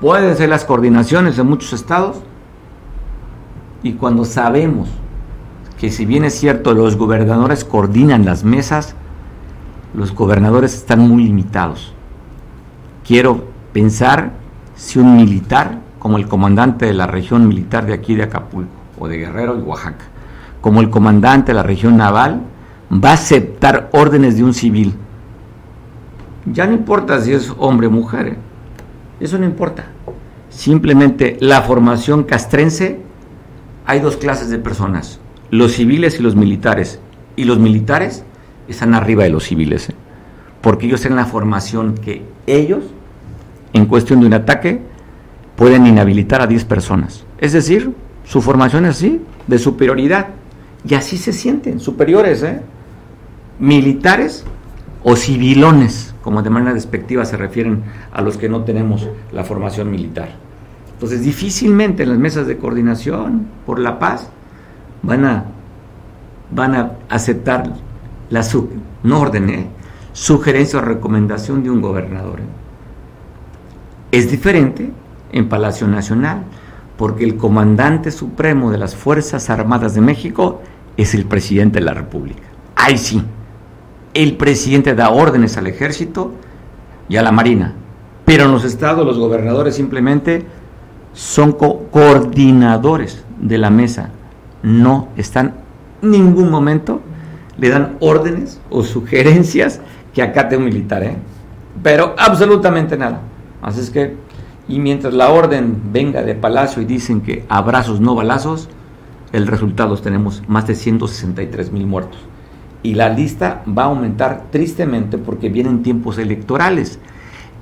[SPEAKER 2] Pueden ser las coordinaciones de muchos estados y cuando sabemos que si bien es cierto los gobernadores coordinan las mesas, los gobernadores están muy limitados. Quiero pensar si un militar, como el comandante de la región militar de aquí de Acapulco, o de Guerrero y Oaxaca, como el comandante de la región naval, va a aceptar órdenes de un civil ya no importa si es hombre o mujer, ¿eh? eso no importa. Simplemente la formación castrense, hay dos clases de personas, los civiles y los militares. Y los militares están arriba de los civiles, ¿eh? porque ellos tienen la formación que ellos, en cuestión de un ataque, pueden inhabilitar a 10 personas. Es decir, su formación es así, de superioridad. Y así se sienten, superiores, ¿eh? militares o civilones como de manera despectiva se refieren a los que no tenemos la formación militar. Entonces, difícilmente en las mesas de coordinación por la paz van a, van a aceptar la no orden, ¿eh? sugerencia o recomendación de un gobernador. Es diferente en Palacio Nacional, porque el comandante supremo de las Fuerzas Armadas de México es el presidente de la República. Ahí sí, el presidente da órdenes al ejército y a la marina. Pero en los estados los gobernadores simplemente son coordinadores de la mesa. No están en ningún momento, le dan órdenes o sugerencias que acate un militar. ¿eh? Pero absolutamente nada. Así es que, y mientras la orden venga de palacio y dicen que abrazos no balazos, el resultado tenemos más de 163 mil muertos y la lista va a aumentar tristemente porque vienen tiempos electorales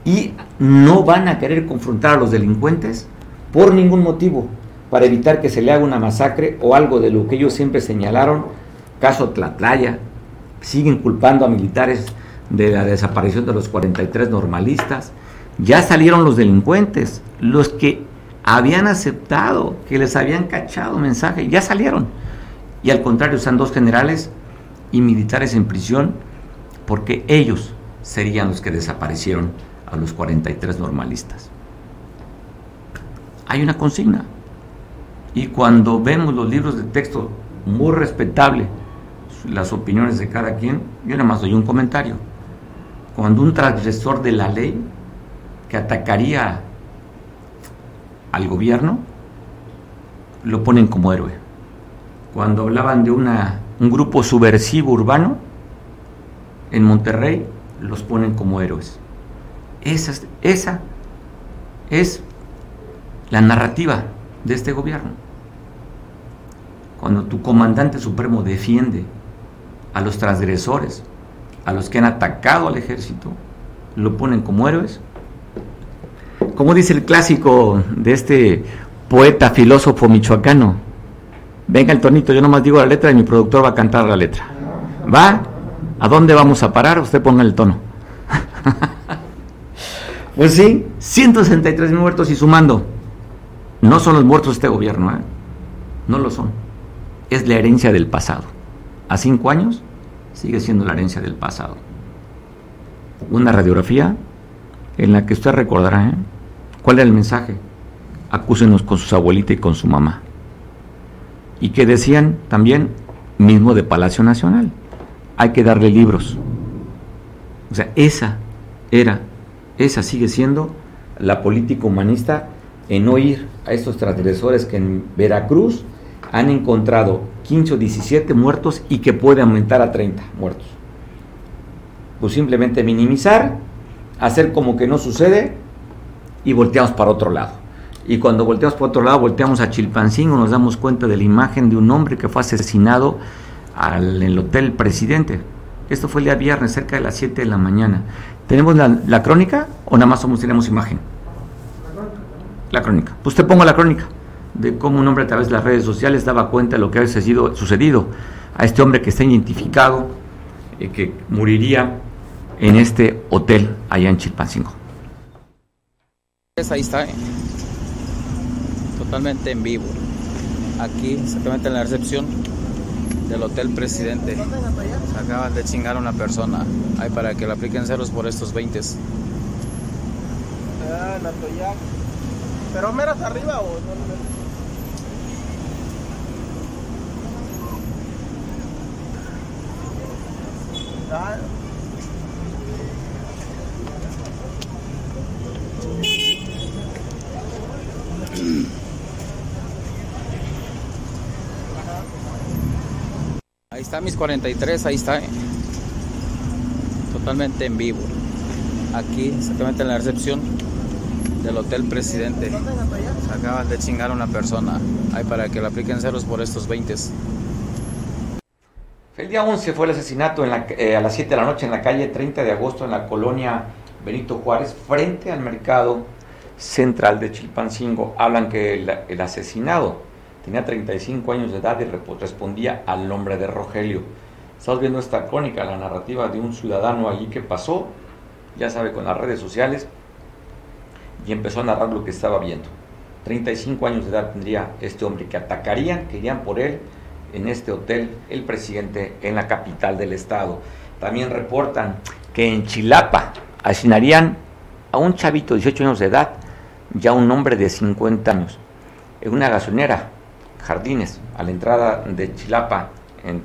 [SPEAKER 2] y no van a querer confrontar a los delincuentes por ningún motivo para evitar que se le haga una masacre o algo de lo que ellos siempre señalaron, caso Tlatlaya, siguen culpando a militares de la desaparición de los 43 normalistas, ya salieron los delincuentes, los que habían aceptado, que les habían cachado mensaje, ya salieron. Y al contrario, están dos generales y militares en prisión porque ellos serían los que desaparecieron a los 43 normalistas. hay una consigna. Y cuando vemos los libros de texto muy respetable, las opiniones de cada quien, yo nada más doy un comentario. Cuando un transgresor de la ley que atacaría al gobierno, lo ponen como héroe. Cuando hablaban de una, un grupo subversivo urbano, en Monterrey, los ponen como héroes. Esa, esa es la narrativa de este gobierno. Cuando tu comandante supremo defiende a los transgresores, a los que han atacado al ejército, lo ponen como héroes. Como dice el clásico de este poeta filósofo michoacano, venga el tonito, yo nomás digo la letra y mi productor va a cantar la letra. ¿Va? ¿A dónde vamos a parar? Usted ponga el tono. pues sí, 163 muertos y sumando. No son los muertos de este gobierno, ¿eh? No lo son. Es la herencia del pasado. A cinco años sigue siendo la herencia del pasado. Una radiografía en la que usted recordará ¿eh? cuál era el mensaje. Acúsenos con sus abuelitas y con su mamá. Y que decían también, mismo de Palacio Nacional, hay que darle libros. O sea, esa era, esa sigue siendo la política humanista en no ir a estos transgresores que en Veracruz han encontrado 15 o 17 muertos y que puede aumentar a 30 muertos. Pues simplemente minimizar, hacer como que no sucede y volteamos para otro lado. Y cuando volteamos para otro lado, volteamos a Chilpancingo, nos damos cuenta de la imagen de un hombre que fue asesinado al, en el Hotel Presidente. Esto fue el día viernes, cerca de las 7 de la mañana. ¿Tenemos la, crónica o nada más somos, tenemos imagen? La crónica. Pues te pongo la crónica de cómo un hombre a través de las redes sociales daba cuenta de lo que había sucedido, sucedido a este hombre que está identificado, y eh, que moriría en este hotel allá en Chilpancingo.
[SPEAKER 7] Ahí está, eh. totalmente en vivo. Aquí, exactamente en la recepción del Hotel Presidente. acaban de chingar a una persona. Ahí para que le apliquen ceros por estos 20.
[SPEAKER 8] Ah, la ¿Pero meras arriba o no?
[SPEAKER 7] Ahí está mis 43, ahí está. Totalmente en vivo. Aquí, exactamente en la recepción del Hotel Presidente. Acaban de chingar a una persona. Ahí para que le apliquen ceros por estos 20.
[SPEAKER 2] El día 11 fue el asesinato eh, a las 7 de la noche en la calle 30 de agosto en la colonia Benito Juárez, frente al mercado central de Chilpancingo. Hablan que el, asesinado tenía 35 años de edad y respondía al nombre de Rogelio. Estamos viendo esta crónica, la narrativa de un ciudadano allí que pasó, ya sabe, con las redes sociales, y empezó a narrar lo que estaba viendo. 35 años de edad tendría este hombre que atacarían, que irían por él, en este hotel el presidente en la capital del estado. También reportan que en Chilapa asesinarían a un chavito de 18 años de edad, ya un hombre de 50 años, en una gasolinera, Jardines, a la entrada de Chilapa,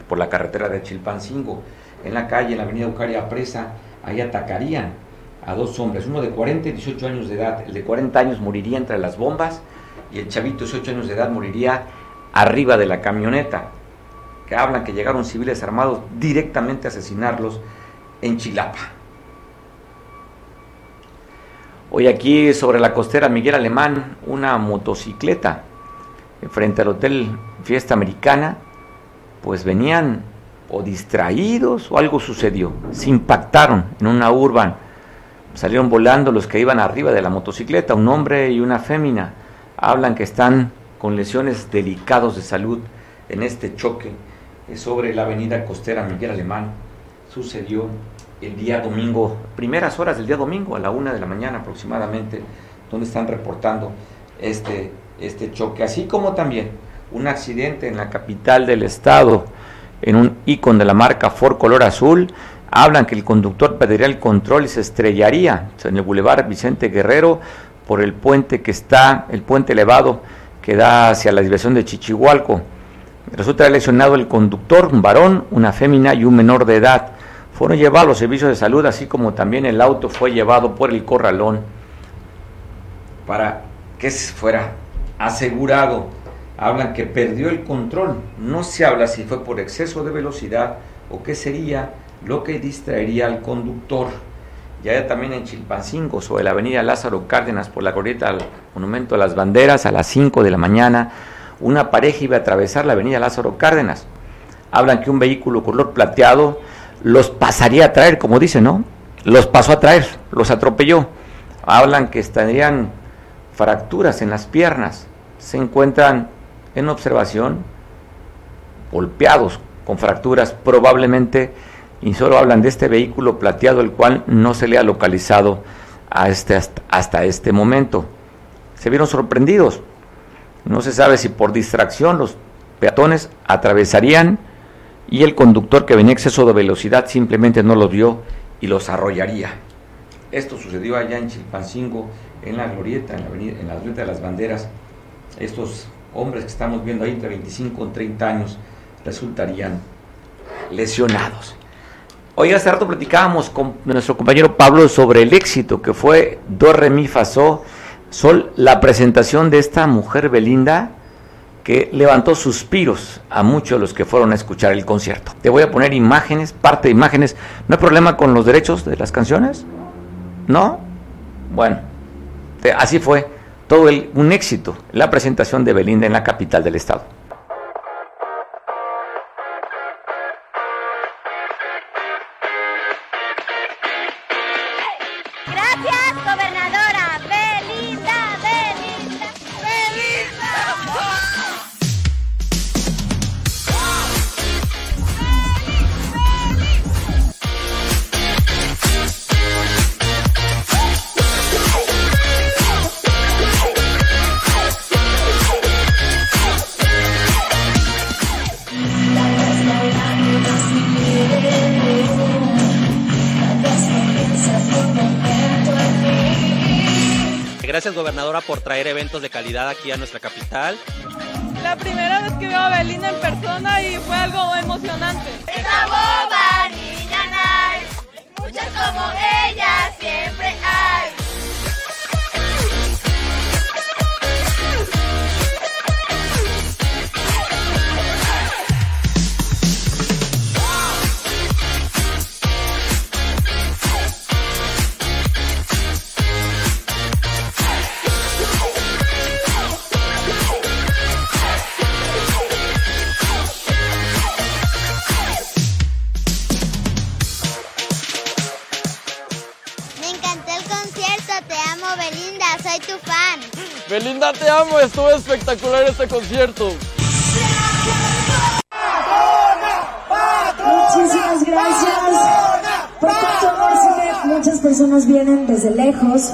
[SPEAKER 2] por la carretera de Chilpancingo, en la calle, en la avenida Eucaria Presa, ahí atacarían a dos hombres, uno de 40 y 18 años de edad. El de 40 años moriría entre las bombas y el chavito de 18 años de edad moriría arriba de la camioneta que hablan que llegaron civiles armados directamente a asesinarlos en Chilapa. Hoy aquí sobre la costera Miguel Alemán, una motocicleta frente al hotel Fiesta Americana, pues venían o distraídos o algo sucedió, se impactaron en una urban, salieron volando los que iban arriba de la motocicleta, un hombre y una fémina, hablan que están con lesiones delicados de salud en este choque sobre la avenida costera Miguel Alemán. Sucedió el día domingo, primeras horas del día domingo, a la una de la mañana aproximadamente, donde están reportando este, este choque. Así como también un accidente en la capital del estado, en un icon de la marca Ford color azul. Hablan que el conductor perdería el control y se estrellaría en el Boulevard Vicente Guerrero por el puente que está, el puente elevado que da hacia la dirección de Chichihualco. Resulta lesionado el conductor, un varón, una fémina y un menor de edad. Fueron llevados a los servicios de salud, así como también el auto fue llevado por el corralón para que fuera asegurado. Hablan que perdió el control. No se habla si fue por exceso de velocidad o qué sería lo que distraería al conductor. Ya también en Chilpancingo, sobre la avenida Lázaro Cárdenas, por la glorieta al Monumento a las Banderas, a las 5 de la mañana, una pareja iba a atravesar la avenida Lázaro Cárdenas. Hablan que un vehículo color plateado los pasaría a traer, como dicen, ¿no? Los pasó a traer, los atropelló. Hablan que estarían fracturas en las piernas. Se encuentran en observación golpeados con fracturas probablemente y solo hablan de este vehículo plateado el cual no se le ha localizado este, hasta, este momento. Se vieron sorprendidos. No se sabe si por distracción los peatones atravesarían y el conductor que venía exceso de velocidad simplemente no los vio y los arrollaría. Esto sucedió allá en Chilpancingo, en la glorieta, en la, avenida, en la glorieta de las banderas. Estos hombres que estamos viendo ahí entre 25 y 30 años resultarían lesionados. Hoy hace rato platicábamos con nuestro compañero Pablo sobre el éxito que fue Do Re Fa Sol, la presentación de esta mujer Belinda que levantó suspiros a muchos de los que fueron a escuchar el concierto. Te voy a poner imágenes, parte de imágenes. ¿No hay problema con los derechos de las canciones? ¿No? Bueno, así fue todo un éxito la presentación de Belinda en la capital del estado.
[SPEAKER 9] Traer eventos de calidad aquí a nuestra capital.
[SPEAKER 10] La primera vez que veo a Belinda en persona y fue algo emocionante.
[SPEAKER 11] Esa boba niña nice, muchas como ella siempre
[SPEAKER 12] Te amo, estuvo espectacular este concierto.
[SPEAKER 13] Muchísimas gracias por tanto amor. Muchas personas vienen desde lejos,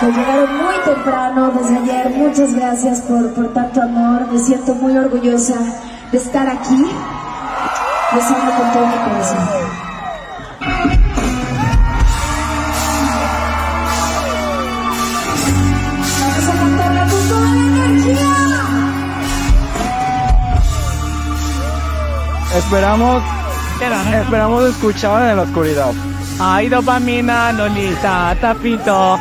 [SPEAKER 13] que llegaron muy temprano desde ayer. Muchas gracias por, por tanto amor. Me siento muy orgullosa de estar aquí. Les amo con todo mi corazón.
[SPEAKER 14] Esperamos, esperamos escuchar en la oscuridad.
[SPEAKER 15] Ay, dopamina, Lolita, tapito.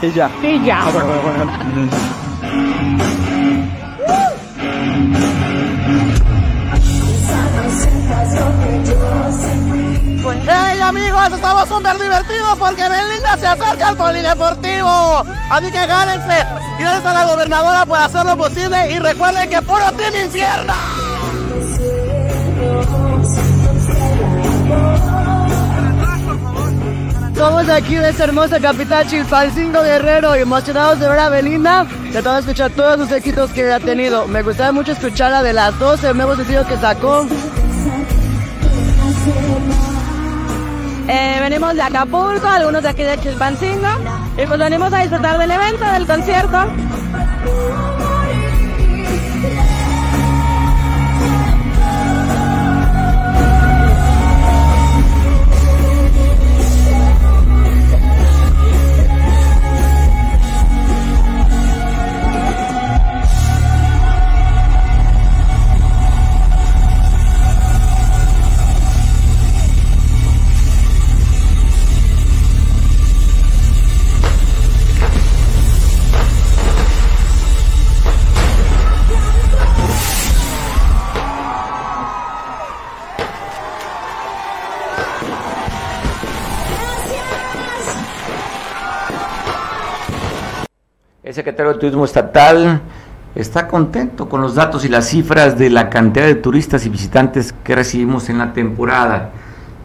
[SPEAKER 14] Y ya.
[SPEAKER 15] Y ya.
[SPEAKER 8] Hey amigos, estamos súper divertidos porque Belinda se acerca al polideportivo. Así que gánense. Y gracias a la gobernadora por hacer lo posible. Y recuerden que puro Team Infierno.
[SPEAKER 16] Somos aquí de esta hermosa capital Chilpancingo Guerrero y emocionados de ver a Belinda. Tratando de escuchar todos los éxitos que ha tenido. Me gustaría mucho escucharla de las 12 nuevos sencillos que sacó.
[SPEAKER 10] Eh, venimos de Acapulco, algunos de aquí de Chilpancingo. Y pues venimos a disfrutar del evento, del concierto.
[SPEAKER 2] Secretario de Turismo Estatal está contento con los datos y las cifras de la cantidad de turistas y visitantes que recibimos en la temporada.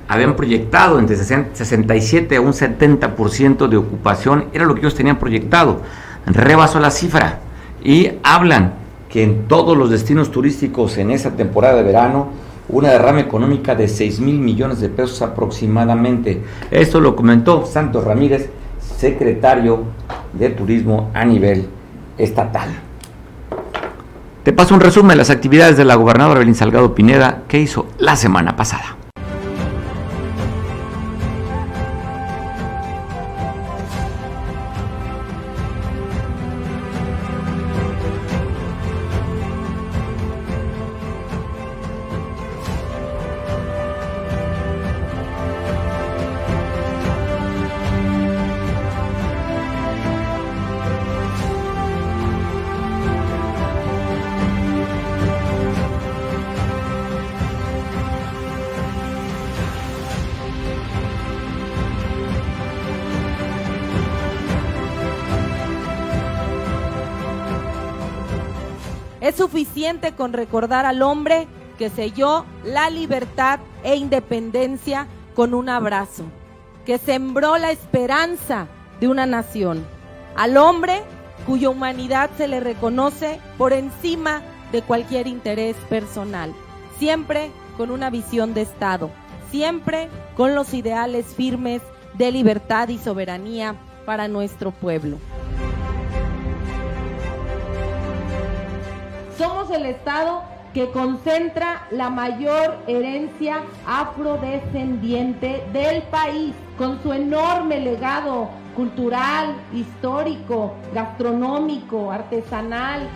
[SPEAKER 2] Habían proyectado entre 67 a un 70% de ocupación, era lo que ellos tenían proyectado. Rebasó la cifra y hablan que en todos los destinos turísticos en esa temporada de verano una derrama económica de 6 mil millones de pesos aproximadamente. Esto lo comentó Santos Ramírez, secretario de Turismo a nivel estatal. Te paso un resumen de las actividades de la gobernadora Belín Salgado Pineda que hizo la semana pasada.
[SPEAKER 17] Con recordar al hombre que selló la libertad e independencia con un abrazo, que sembró la esperanza de una nación, al hombre cuya humanidad se le reconoce por encima de cualquier interés personal, siempre con una visión de Estado, siempre con los ideales firmes de libertad y soberanía para nuestro pueblo. Somos el Estado que concentra la mayor herencia afrodescendiente del país, con su enorme legado cultural, histórico, gastronómico, artesanal.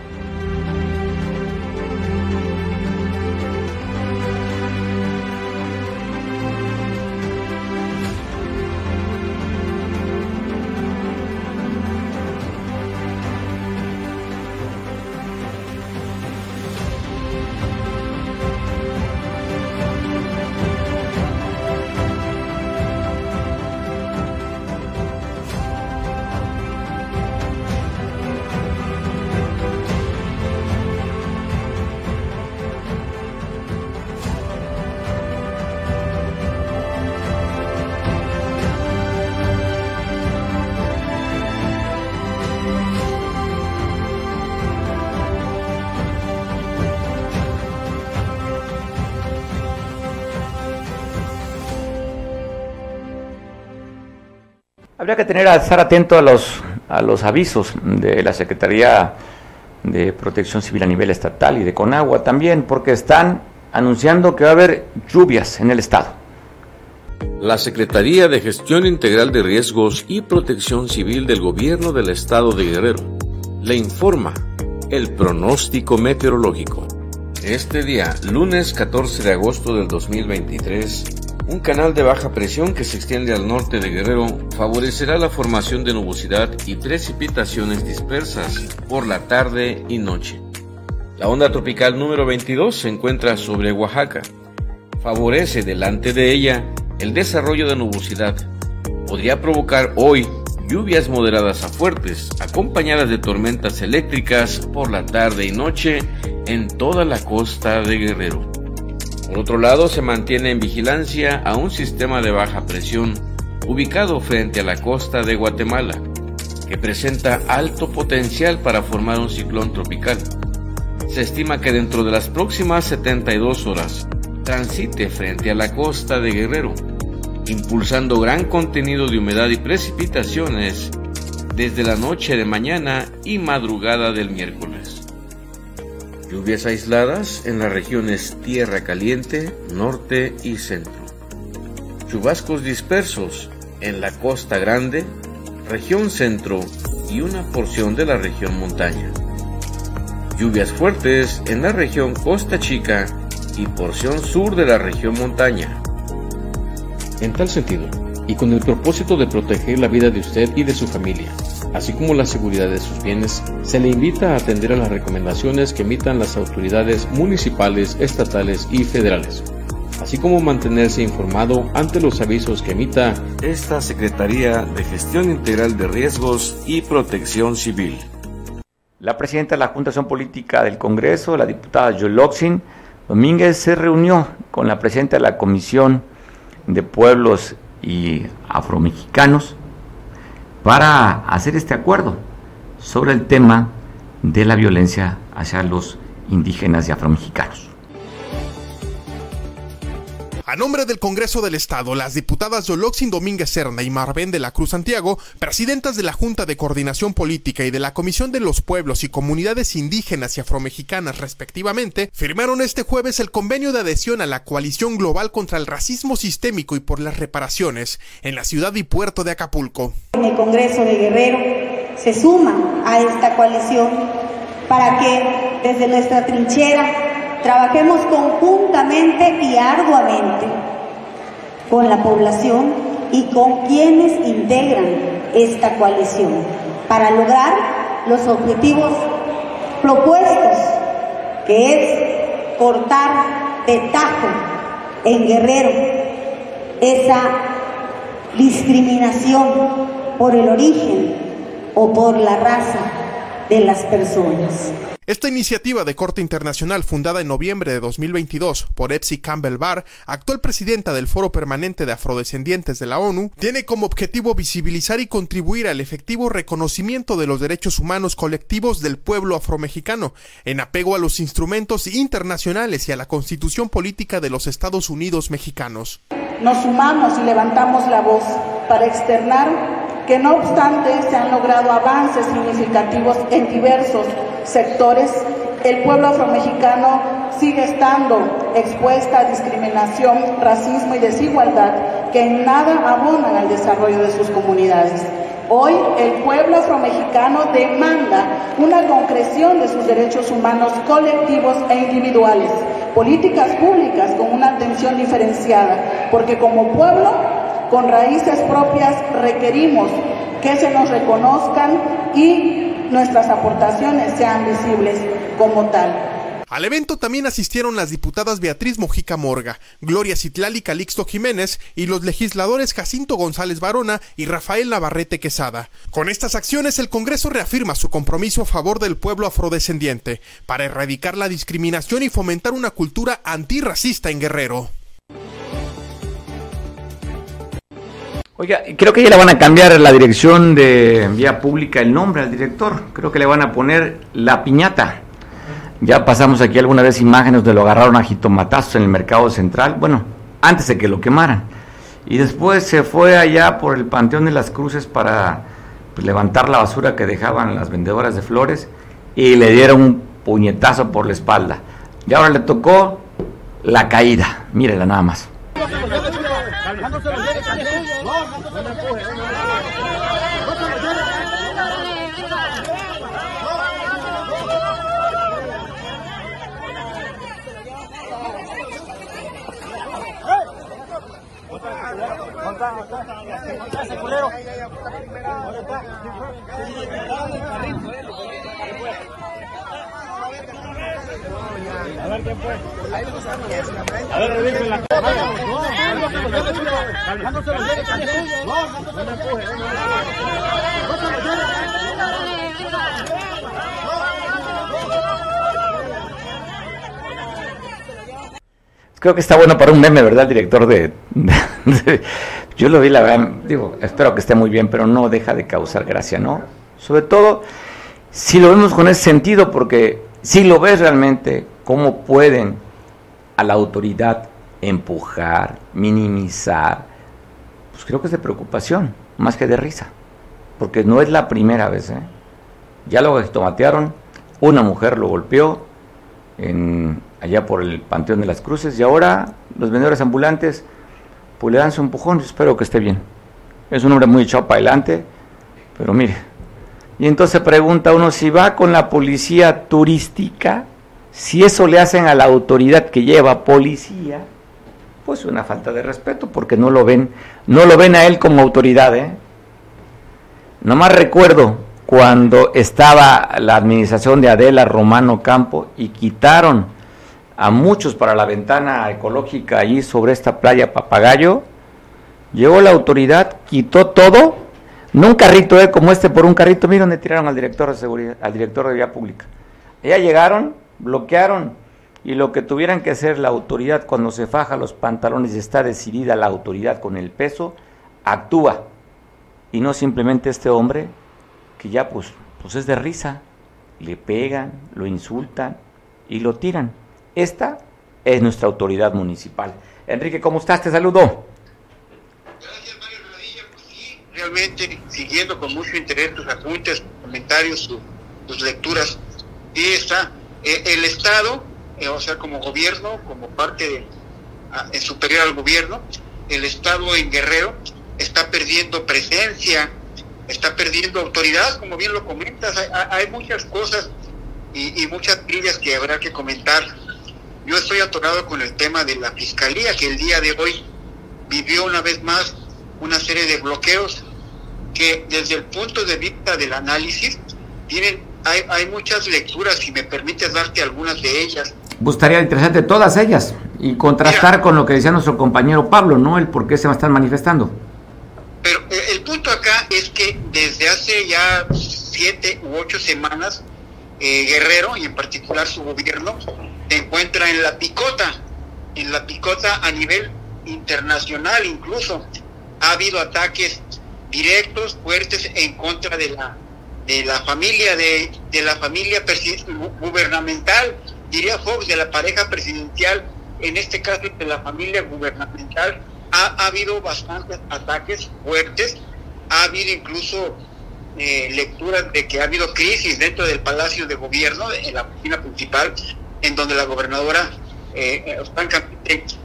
[SPEAKER 17] Habría que tener a estar atento a los, a los avisos de la Secretaría de Protección Civil a nivel estatal y de Conagua también, porque están anunciando que va a haber lluvias en el estado.
[SPEAKER 18] La Secretaría de Gestión Integral de Riesgos y Protección Civil del Gobierno del Estado de Guerrero le informa el pronóstico meteorológico. Este día, lunes 14 de agosto del 2023, un canal de baja presión que se extiende al norte de Guerrero favorecerá la formación de nubosidad y precipitaciones dispersas por la tarde y noche. La onda tropical número 22 se encuentra sobre Oaxaca. Favorece delante de ella el desarrollo de nubosidad. Podría provocar hoy lluvias moderadas a fuertes, acompañadas de tormentas eléctricas por la tarde y noche en toda la costa de Guerrero. Por otro lado, se mantiene en vigilancia a un sistema de baja presión ubicado frente a la costa de Guatemala, que presenta alto potencial para formar un ciclón tropical. Se estima que dentro de las próximas 72 horas transite frente a la costa de Guerrero, impulsando gran contenido de humedad y precipitaciones desde la noche de mañana y madrugada del miércoles. Lluvias aisladas en las regiones Tierra Caliente, Norte y Centro. Chubascos dispersos en la Costa Grande, región Centro y una porción de la región Montaña. Lluvias fuertes en la región Costa Chica y porción sur de la región Montaña.
[SPEAKER 19] En tal sentido, y con el propósito de proteger la vida de usted y de su familia, así como la seguridad de sus bienes, se le invita a atender a las recomendaciones que emitan las autoridades municipales, estatales y federales, así como mantenerse informado ante los avisos que emita
[SPEAKER 18] esta Secretaría de Gestión Integral de Riesgos y Protección Civil.
[SPEAKER 2] La presidenta de la Junta Política del Congreso, la diputada Yoloxin Domínguez, se reunió con la presidenta de la Comisión de Pueblos y Afromexicanos para hacer este acuerdo sobre el tema de la violencia hacia los indígenas y afromexicanos.
[SPEAKER 20] A nombre del Congreso del Estado, las diputadas Yoloxin Domínguez Serna y Marvén de la Cruz Santiago, presidentas de la Junta de Coordinación Política y de la Comisión de los Pueblos y Comunidades Indígenas y Afromexicanas respectivamente, firmaron este jueves el convenio de adhesión a la Coalición Global contra el Racismo Sistémico y por las Reparaciones en la ciudad y puerto de Acapulco.
[SPEAKER 21] En el Congreso de Guerrero se suma a esta coalición para que desde nuestra trinchera trabajemos conjuntamente y arduamente con la población y con quienes integran esta coalición para lograr los objetivos propuestos, que es cortar de tajo en Guerrero esa discriminación por el origen o por la raza de las personas.
[SPEAKER 20] Esta iniciativa de corte internacional fundada en noviembre de 2022 por Epsi Campbell Barr, actual presidenta del Foro Permanente de Afrodescendientes de la ONU, tiene como objetivo visibilizar y contribuir al efectivo reconocimiento de los derechos humanos colectivos del pueblo afromexicano, en apego a los instrumentos internacionales y a la constitución política de los Estados Unidos mexicanos.
[SPEAKER 21] Nos sumamos y levantamos la voz para externar que no obstante se han logrado avances significativos en diversos sectores, el pueblo afromexicano sigue estando expuesta a discriminación, racismo y desigualdad que en nada abonan al desarrollo de sus comunidades. Hoy el pueblo afromexicano demanda una concreción de sus derechos humanos colectivos e individuales, políticas públicas con una atención diferenciada, porque como pueblo con raíces propias requerimos que se nos reconozcan y nuestras aportaciones sean visibles como tal.
[SPEAKER 20] Al evento también asistieron las diputadas Beatriz Mojica Morga, Gloria Citlali Calixto Jiménez y los legisladores Jacinto González Barona y Rafael Navarrete Quesada. Con estas acciones el Congreso reafirma su compromiso a favor del pueblo afrodescendiente para erradicar la discriminación y fomentar una cultura antirracista en Guerrero.
[SPEAKER 2] Oiga, creo que ya le van a cambiar la dirección de vía pública el nombre al director. Creo que le van a poner la piñata. Ya pasamos aquí alguna vez imágenes de lo agarraron a jitomatazos en el mercado central. Bueno, antes de que lo quemaran. Y después se fue allá por el Panteón de las Cruces para pues, levantar la basura que dejaban las vendedoras de flores y le dieron un puñetazo por la espalda. Y ahora le tocó la caída. Mírela nada más.
[SPEAKER 8] A ver la
[SPEAKER 2] Creo que está bueno para un meme, ¿verdad, director de, Yo lo vi, la verdad, digo, espero que esté muy bien, pero no deja de causar gracia, ¿no? Sobre todo si lo vemos con ese sentido, porque si lo ves realmente, cómo pueden a la autoridad empujar, minimizar, pues creo que es de preocupación, más que de risa, porque no es la primera vez, ¿eh? Ya lo tomatearon, una mujer lo golpeó en, allá por el Panteón de las Cruces y ahora los vendedores ambulantes pues le dan su empujón, espero que esté bien. Es un hombre muy echado para adelante, pero mire. Y entonces pregunta uno si va con la policía turística, si eso le hacen a la autoridad que lleva policía, pues una falta de respeto, porque no lo ven, no lo ven a él como autoridad, ¿eh? Nomás recuerdo cuando estaba la administración de Adela Romano Campo y quitaron a muchos para la ventana ecológica ahí sobre esta playa Papagayo, llegó la autoridad, quitó todo, No un carrito, eh, como este por un carrito. Mira donde tiraron al director de seguridad, al director de vía pública. Ya llegaron, bloquearon y lo que tuvieran que hacer la autoridad cuando se faja los pantalones y está decidida la autoridad con el peso, actúa. Y no simplemente este hombre que ya pues, pues es de risa, le pegan, lo insultan y lo tiran. Esta es nuestra autoridad municipal. Enrique, ¿cómo estás? Te saludo.
[SPEAKER 22] Gracias, Mario Rodilla. Pues sí, realmente siguiendo con mucho interés tus apuntes, comentarios, tus lecturas. Y está. Eh, el Estado, eh, o sea, como gobierno, como parte de, a, superior al gobierno, el Estado en Guerrero está perdiendo presencia, está perdiendo autoridad, como bien lo comentas. Hay, muchas cosas y, y muchas trillas que habrá que comentar. Yo estoy atorado con el tema de la fiscalía, que el día de hoy vivió una vez más una serie de bloqueos que desde el punto de vista del análisis tienen hay, hay muchas lecturas, si me permites darte algunas de ellas.
[SPEAKER 2] Gustaría interesante todas ellas y contrastar Mira, con lo que decía nuestro compañero Pablo, ¿no? El por qué se estar manifestando.
[SPEAKER 22] Pero eh, el punto acá es que desde hace ya siete u ocho semanas, eh, Guerrero y en particular su gobierno se encuentra en la picota, en la picota a nivel internacional incluso. Ha habido ataques directos, fuertes en contra de la de la familia de, de la familia gubernamental, diría Fox, de la pareja presidencial, en este caso de la familia gubernamental, ha, ha habido bastantes ataques fuertes, ha habido incluso eh, lecturas de que ha habido crisis dentro del Palacio de Gobierno, en la oficina principal, en donde la gobernadora eh,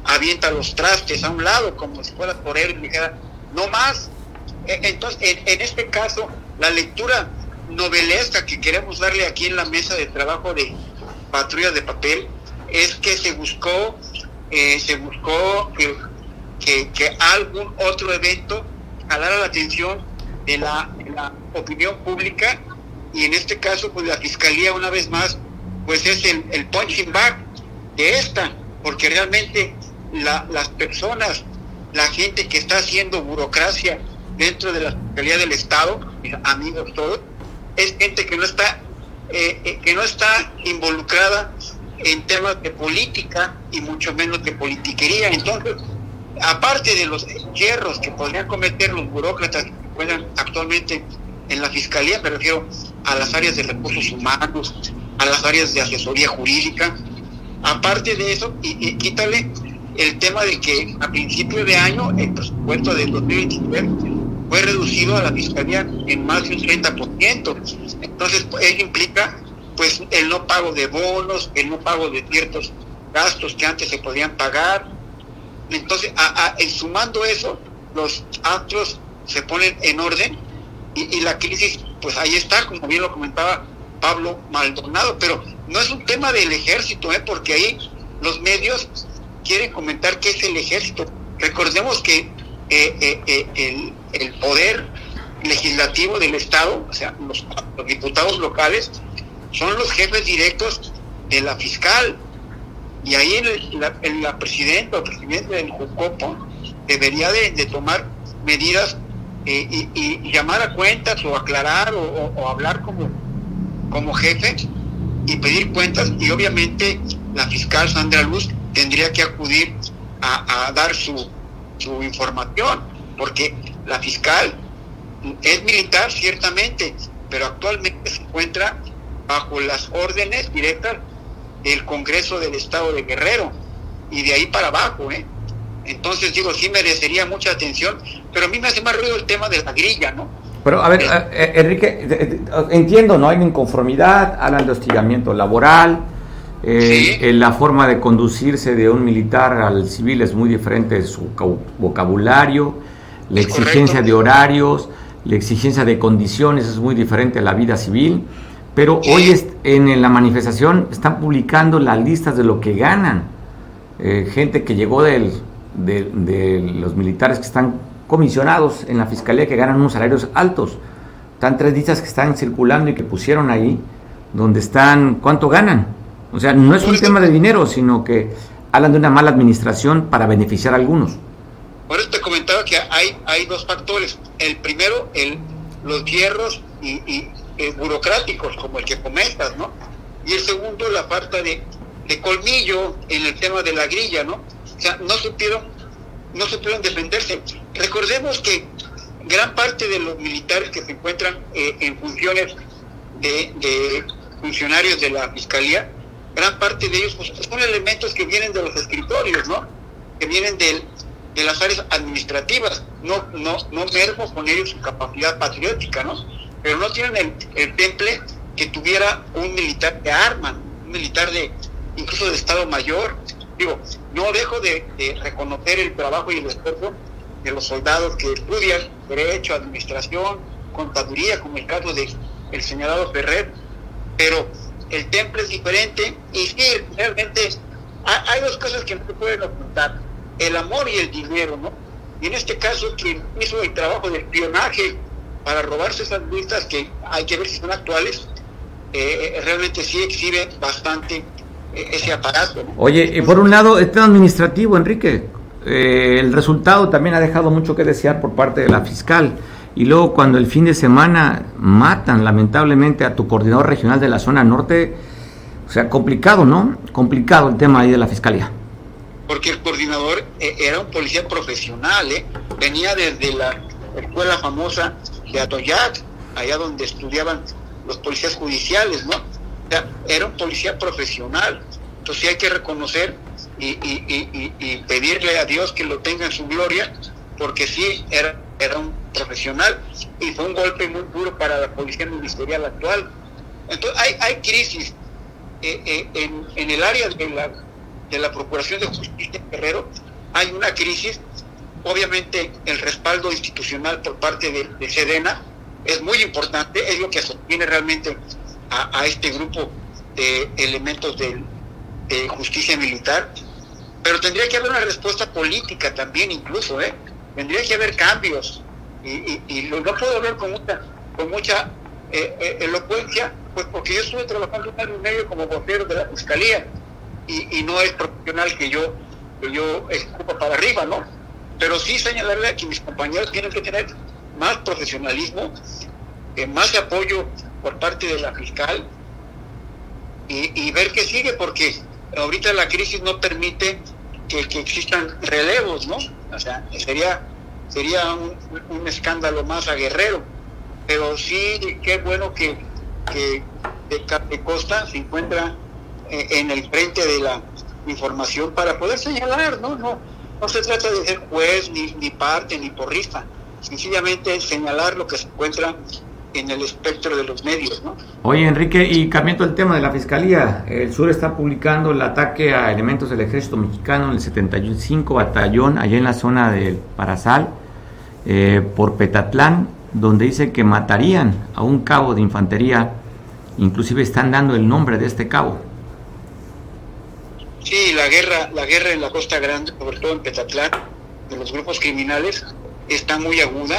[SPEAKER 22] avienta los trastes a un lado, como si fuera por él y dijera, no más. Entonces, en, en este caso, la lectura novelesca que queremos darle aquí en la mesa de trabajo de patrullas de papel es que se buscó eh, se buscó que, que, algún otro evento jalara la atención de la, opinión pública y en este caso pues la fiscalía una vez más pues es el, punching bag de esta porque realmente la, las personas la gente que está haciendo burocracia dentro de la fiscalía del estado amigos todos es gente que no está eh, eh, que no está involucrada en temas de política y mucho menos de politiquería. Entonces, aparte de los hierros que podrían cometer los burócratas que puedan actualmente en la fiscalía, me refiero a las áreas de recursos humanos, a las áreas de asesoría jurídica. Aparte de eso, y, y quítale el tema de que a principio de año el presupuesto del 2029 fue reducido a la fiscalía en más de un 30%. Entonces, ello implica pues el no pago de bonos, el no pago de ciertos gastos que antes se podían pagar. Entonces, a, en sumando eso, los actos se ponen en orden y, la crisis, pues ahí está, como bien lo comentaba Pablo Maldonado, pero no es un tema del ejército, ¿eh? porque ahí los medios quieren comentar qué es el ejército. Recordemos que eh, eh, eh, el, poder legislativo del Estado, o sea, los, diputados locales, son los jefes directos de la fiscal. Y ahí el, la, el, presidenta o presidente del Jucopo debería de, tomar medidas y, llamar a cuentas o aclarar o, hablar como, como jefe y pedir cuentas y obviamente la fiscal Sandra Luz tendría que acudir a dar su, su información, porque la fiscal es militar ciertamente, pero actualmente se encuentra bajo las órdenes directas del Congreso del Estado de Guerrero y de ahí para abajo, ¿eh? Entonces digo, sí merecería mucha atención, pero a mí me hace más ruido el tema de la grilla, ¿no?
[SPEAKER 2] Pero a ver, eh, Enrique, entiendo, ¿no? Hay inconformidad, hablan de hostigamiento laboral, eh, sí. la forma de conducirse de un militar al civil es muy diferente de su vocabulario, la exigencia correcto. de horarios, la exigencia de condiciones es muy diferente a la vida civil, pero sí. hoy es, en, en, la manifestación están publicando las listas de lo que ganan, eh, gente que llegó del, de, de, los militares que están comisionados en la fiscalía que ganan unos salarios altos, están tres listas que están circulando y que pusieron ahí, donde están, ¿cuánto ganan? O sea, no es un tema de dinero, sino que hablan de una mala administración para beneficiar a algunos.
[SPEAKER 22] Por eso te comentaba que hay, hay dos factores. El primero, el, los hierros y, y, eh, burocráticos como el que comentas, ¿no? Y el segundo, la falta de, de colmillo en el tema de la grilla, ¿no? O sea, no supieron, no supieron defenderse. Recordemos que gran parte de los militares que se encuentran eh, en funciones de, de, funcionarios de la fiscalía, gran parte de ellos pues, son elementos que vienen de los escritorios, ¿no? Que vienen de las áreas administrativas. No, no, no mermo con ellos su capacidad patriótica, ¿no? Pero no tienen el, el temple que tuviera un militar de arma, un militar de incluso de Estado Mayor. Digo, no dejo de, de reconocer el trabajo y el esfuerzo de los soldados que estudian Derecho, Administración, Contaduría, como el caso de el señalado Ferrer, pero el temple es diferente y sí, realmente hay dos cosas que no se pueden ocultar, el amor y el dinero, ¿no? Y en este caso, quien hizo el trabajo de espionaje para robarse esas listas, que hay que ver si son actuales, eh, realmente sí exhibe bastante eh, ese aparato. ¿no?
[SPEAKER 2] Oye, por un lado, el tema administrativo, Enrique, eh, el resultado también ha dejado mucho que desear por parte de la fiscal. Y luego cuando el fin de semana matan lamentablemente a tu coordinador regional de la zona norte, o sea, complicado, ¿no? Complicado el tema ahí de la fiscalía.
[SPEAKER 22] Porque el coordinador eh, era un policía profesional, ¿eh? venía desde la escuela famosa de Atoyac, allá donde estudiaban los policías judiciales, ¿no? O sea, era un policía profesional. Entonces hay que reconocer y, y, pedirle a Dios que lo tenga en su gloria, porque sí era, era un profesional y fue un golpe muy duro para la policía ministerial actual. Entonces hay, hay crisis eh, eh, en, el área de la, de la Procuración de Justicia en Guerrero, hay una crisis, obviamente el respaldo institucional por parte de, de Sedena es muy importante, es lo que sostiene realmente a, este grupo de elementos del, de justicia militar, pero tendría que haber una respuesta política también incluso, ¿eh? Tendría que haber cambios y, y, y lo, puedo ver con mucha, con mucha eh, eh, elocuencia, pues porque yo estuve trabajando un año y medio como vocero de la fiscalía y, y no es profesional que yo, que yo escupa para arriba, ¿no? Pero sí señalarle que mis compañeros tienen que tener más profesionalismo, eh, más apoyo por parte de la fiscal y, y ver qué sigue, porque ahorita la crisis no permite que, que, existan relevos, ¿no? O sea, sería, sería un, un, escándalo más a Guerrero. Pero sí, qué bueno que, que de, Costa se encuentra eh, en el frente de la información para poder señalar, ¿no? No, no se trata de ser juez, ni, ni parte, ni porrista. Sencillamente señalar lo que se encuentra en el espectro de los medios. ¿no?
[SPEAKER 2] Oye, Enrique, y cambiando el tema de la Fiscalía, el Sur está publicando el ataque a elementos del ejército mexicano en el 75 Batallón, allá en la zona del Parasal, eh, por Petatlán, donde dice que matarían a un cabo de infantería, inclusive están dando el nombre de este cabo.
[SPEAKER 22] Sí, la guerra, la guerra en la Costa Grande, sobre todo en Petatlán, de los grupos criminales, está muy aguda.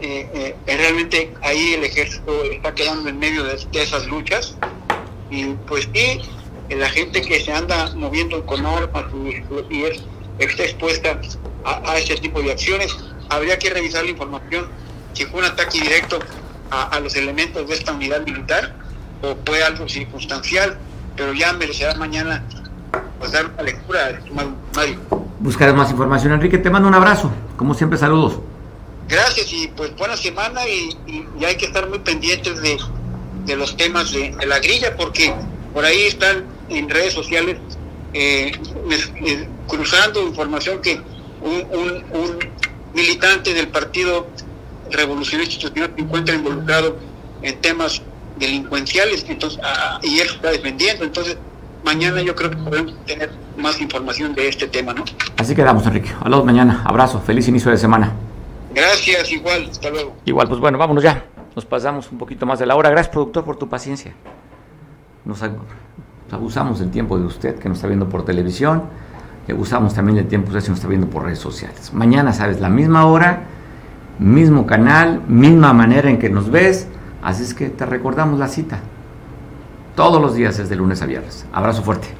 [SPEAKER 22] Eh, eh, realmente ahí el ejército está quedando en medio de, esas luchas. Y pues sí, la gente que se anda moviendo con armas y, y es, está expuesta a, a, ese tipo de acciones, habría que revisar la información si fue un ataque directo a, a los elementos de esta unidad militar o fue algo circunstancial, pero ya merecerá mañana pues dar una lectura, Mario.
[SPEAKER 2] Buscarás más información, Enrique, te mando un abrazo, como siempre saludos.
[SPEAKER 22] Gracias y pues buena semana y, y, y hay que estar muy pendientes de, de los temas de, de, la grilla porque por ahí están en redes sociales eh, eh, cruzando información que un, un, un, militante del Partido Revolucionario Institucional se encuentra involucrado en temas delincuenciales entonces, ah, y él está defendiendo. Entonces, mañana yo creo que podemos tener más información de este tema, ¿no?
[SPEAKER 2] Así quedamos, Enrique. Hablamos mañana. Abrazo. Feliz inicio de semana.
[SPEAKER 22] Gracias, igual, hasta luego.
[SPEAKER 2] Igual, pues bueno, vámonos ya. Nos pasamos un poquito más de la hora. Gracias, productor, por tu paciencia. Nos abusamos del tiempo de usted que nos está viendo por televisión. Y abusamos también del tiempo de usted que nos está viendo por redes sociales. Mañana, sabes, la misma hora, mismo canal, misma manera en que nos ves. Así es que te recordamos la cita. Todos los días, desde lunes a viernes. Abrazo fuerte.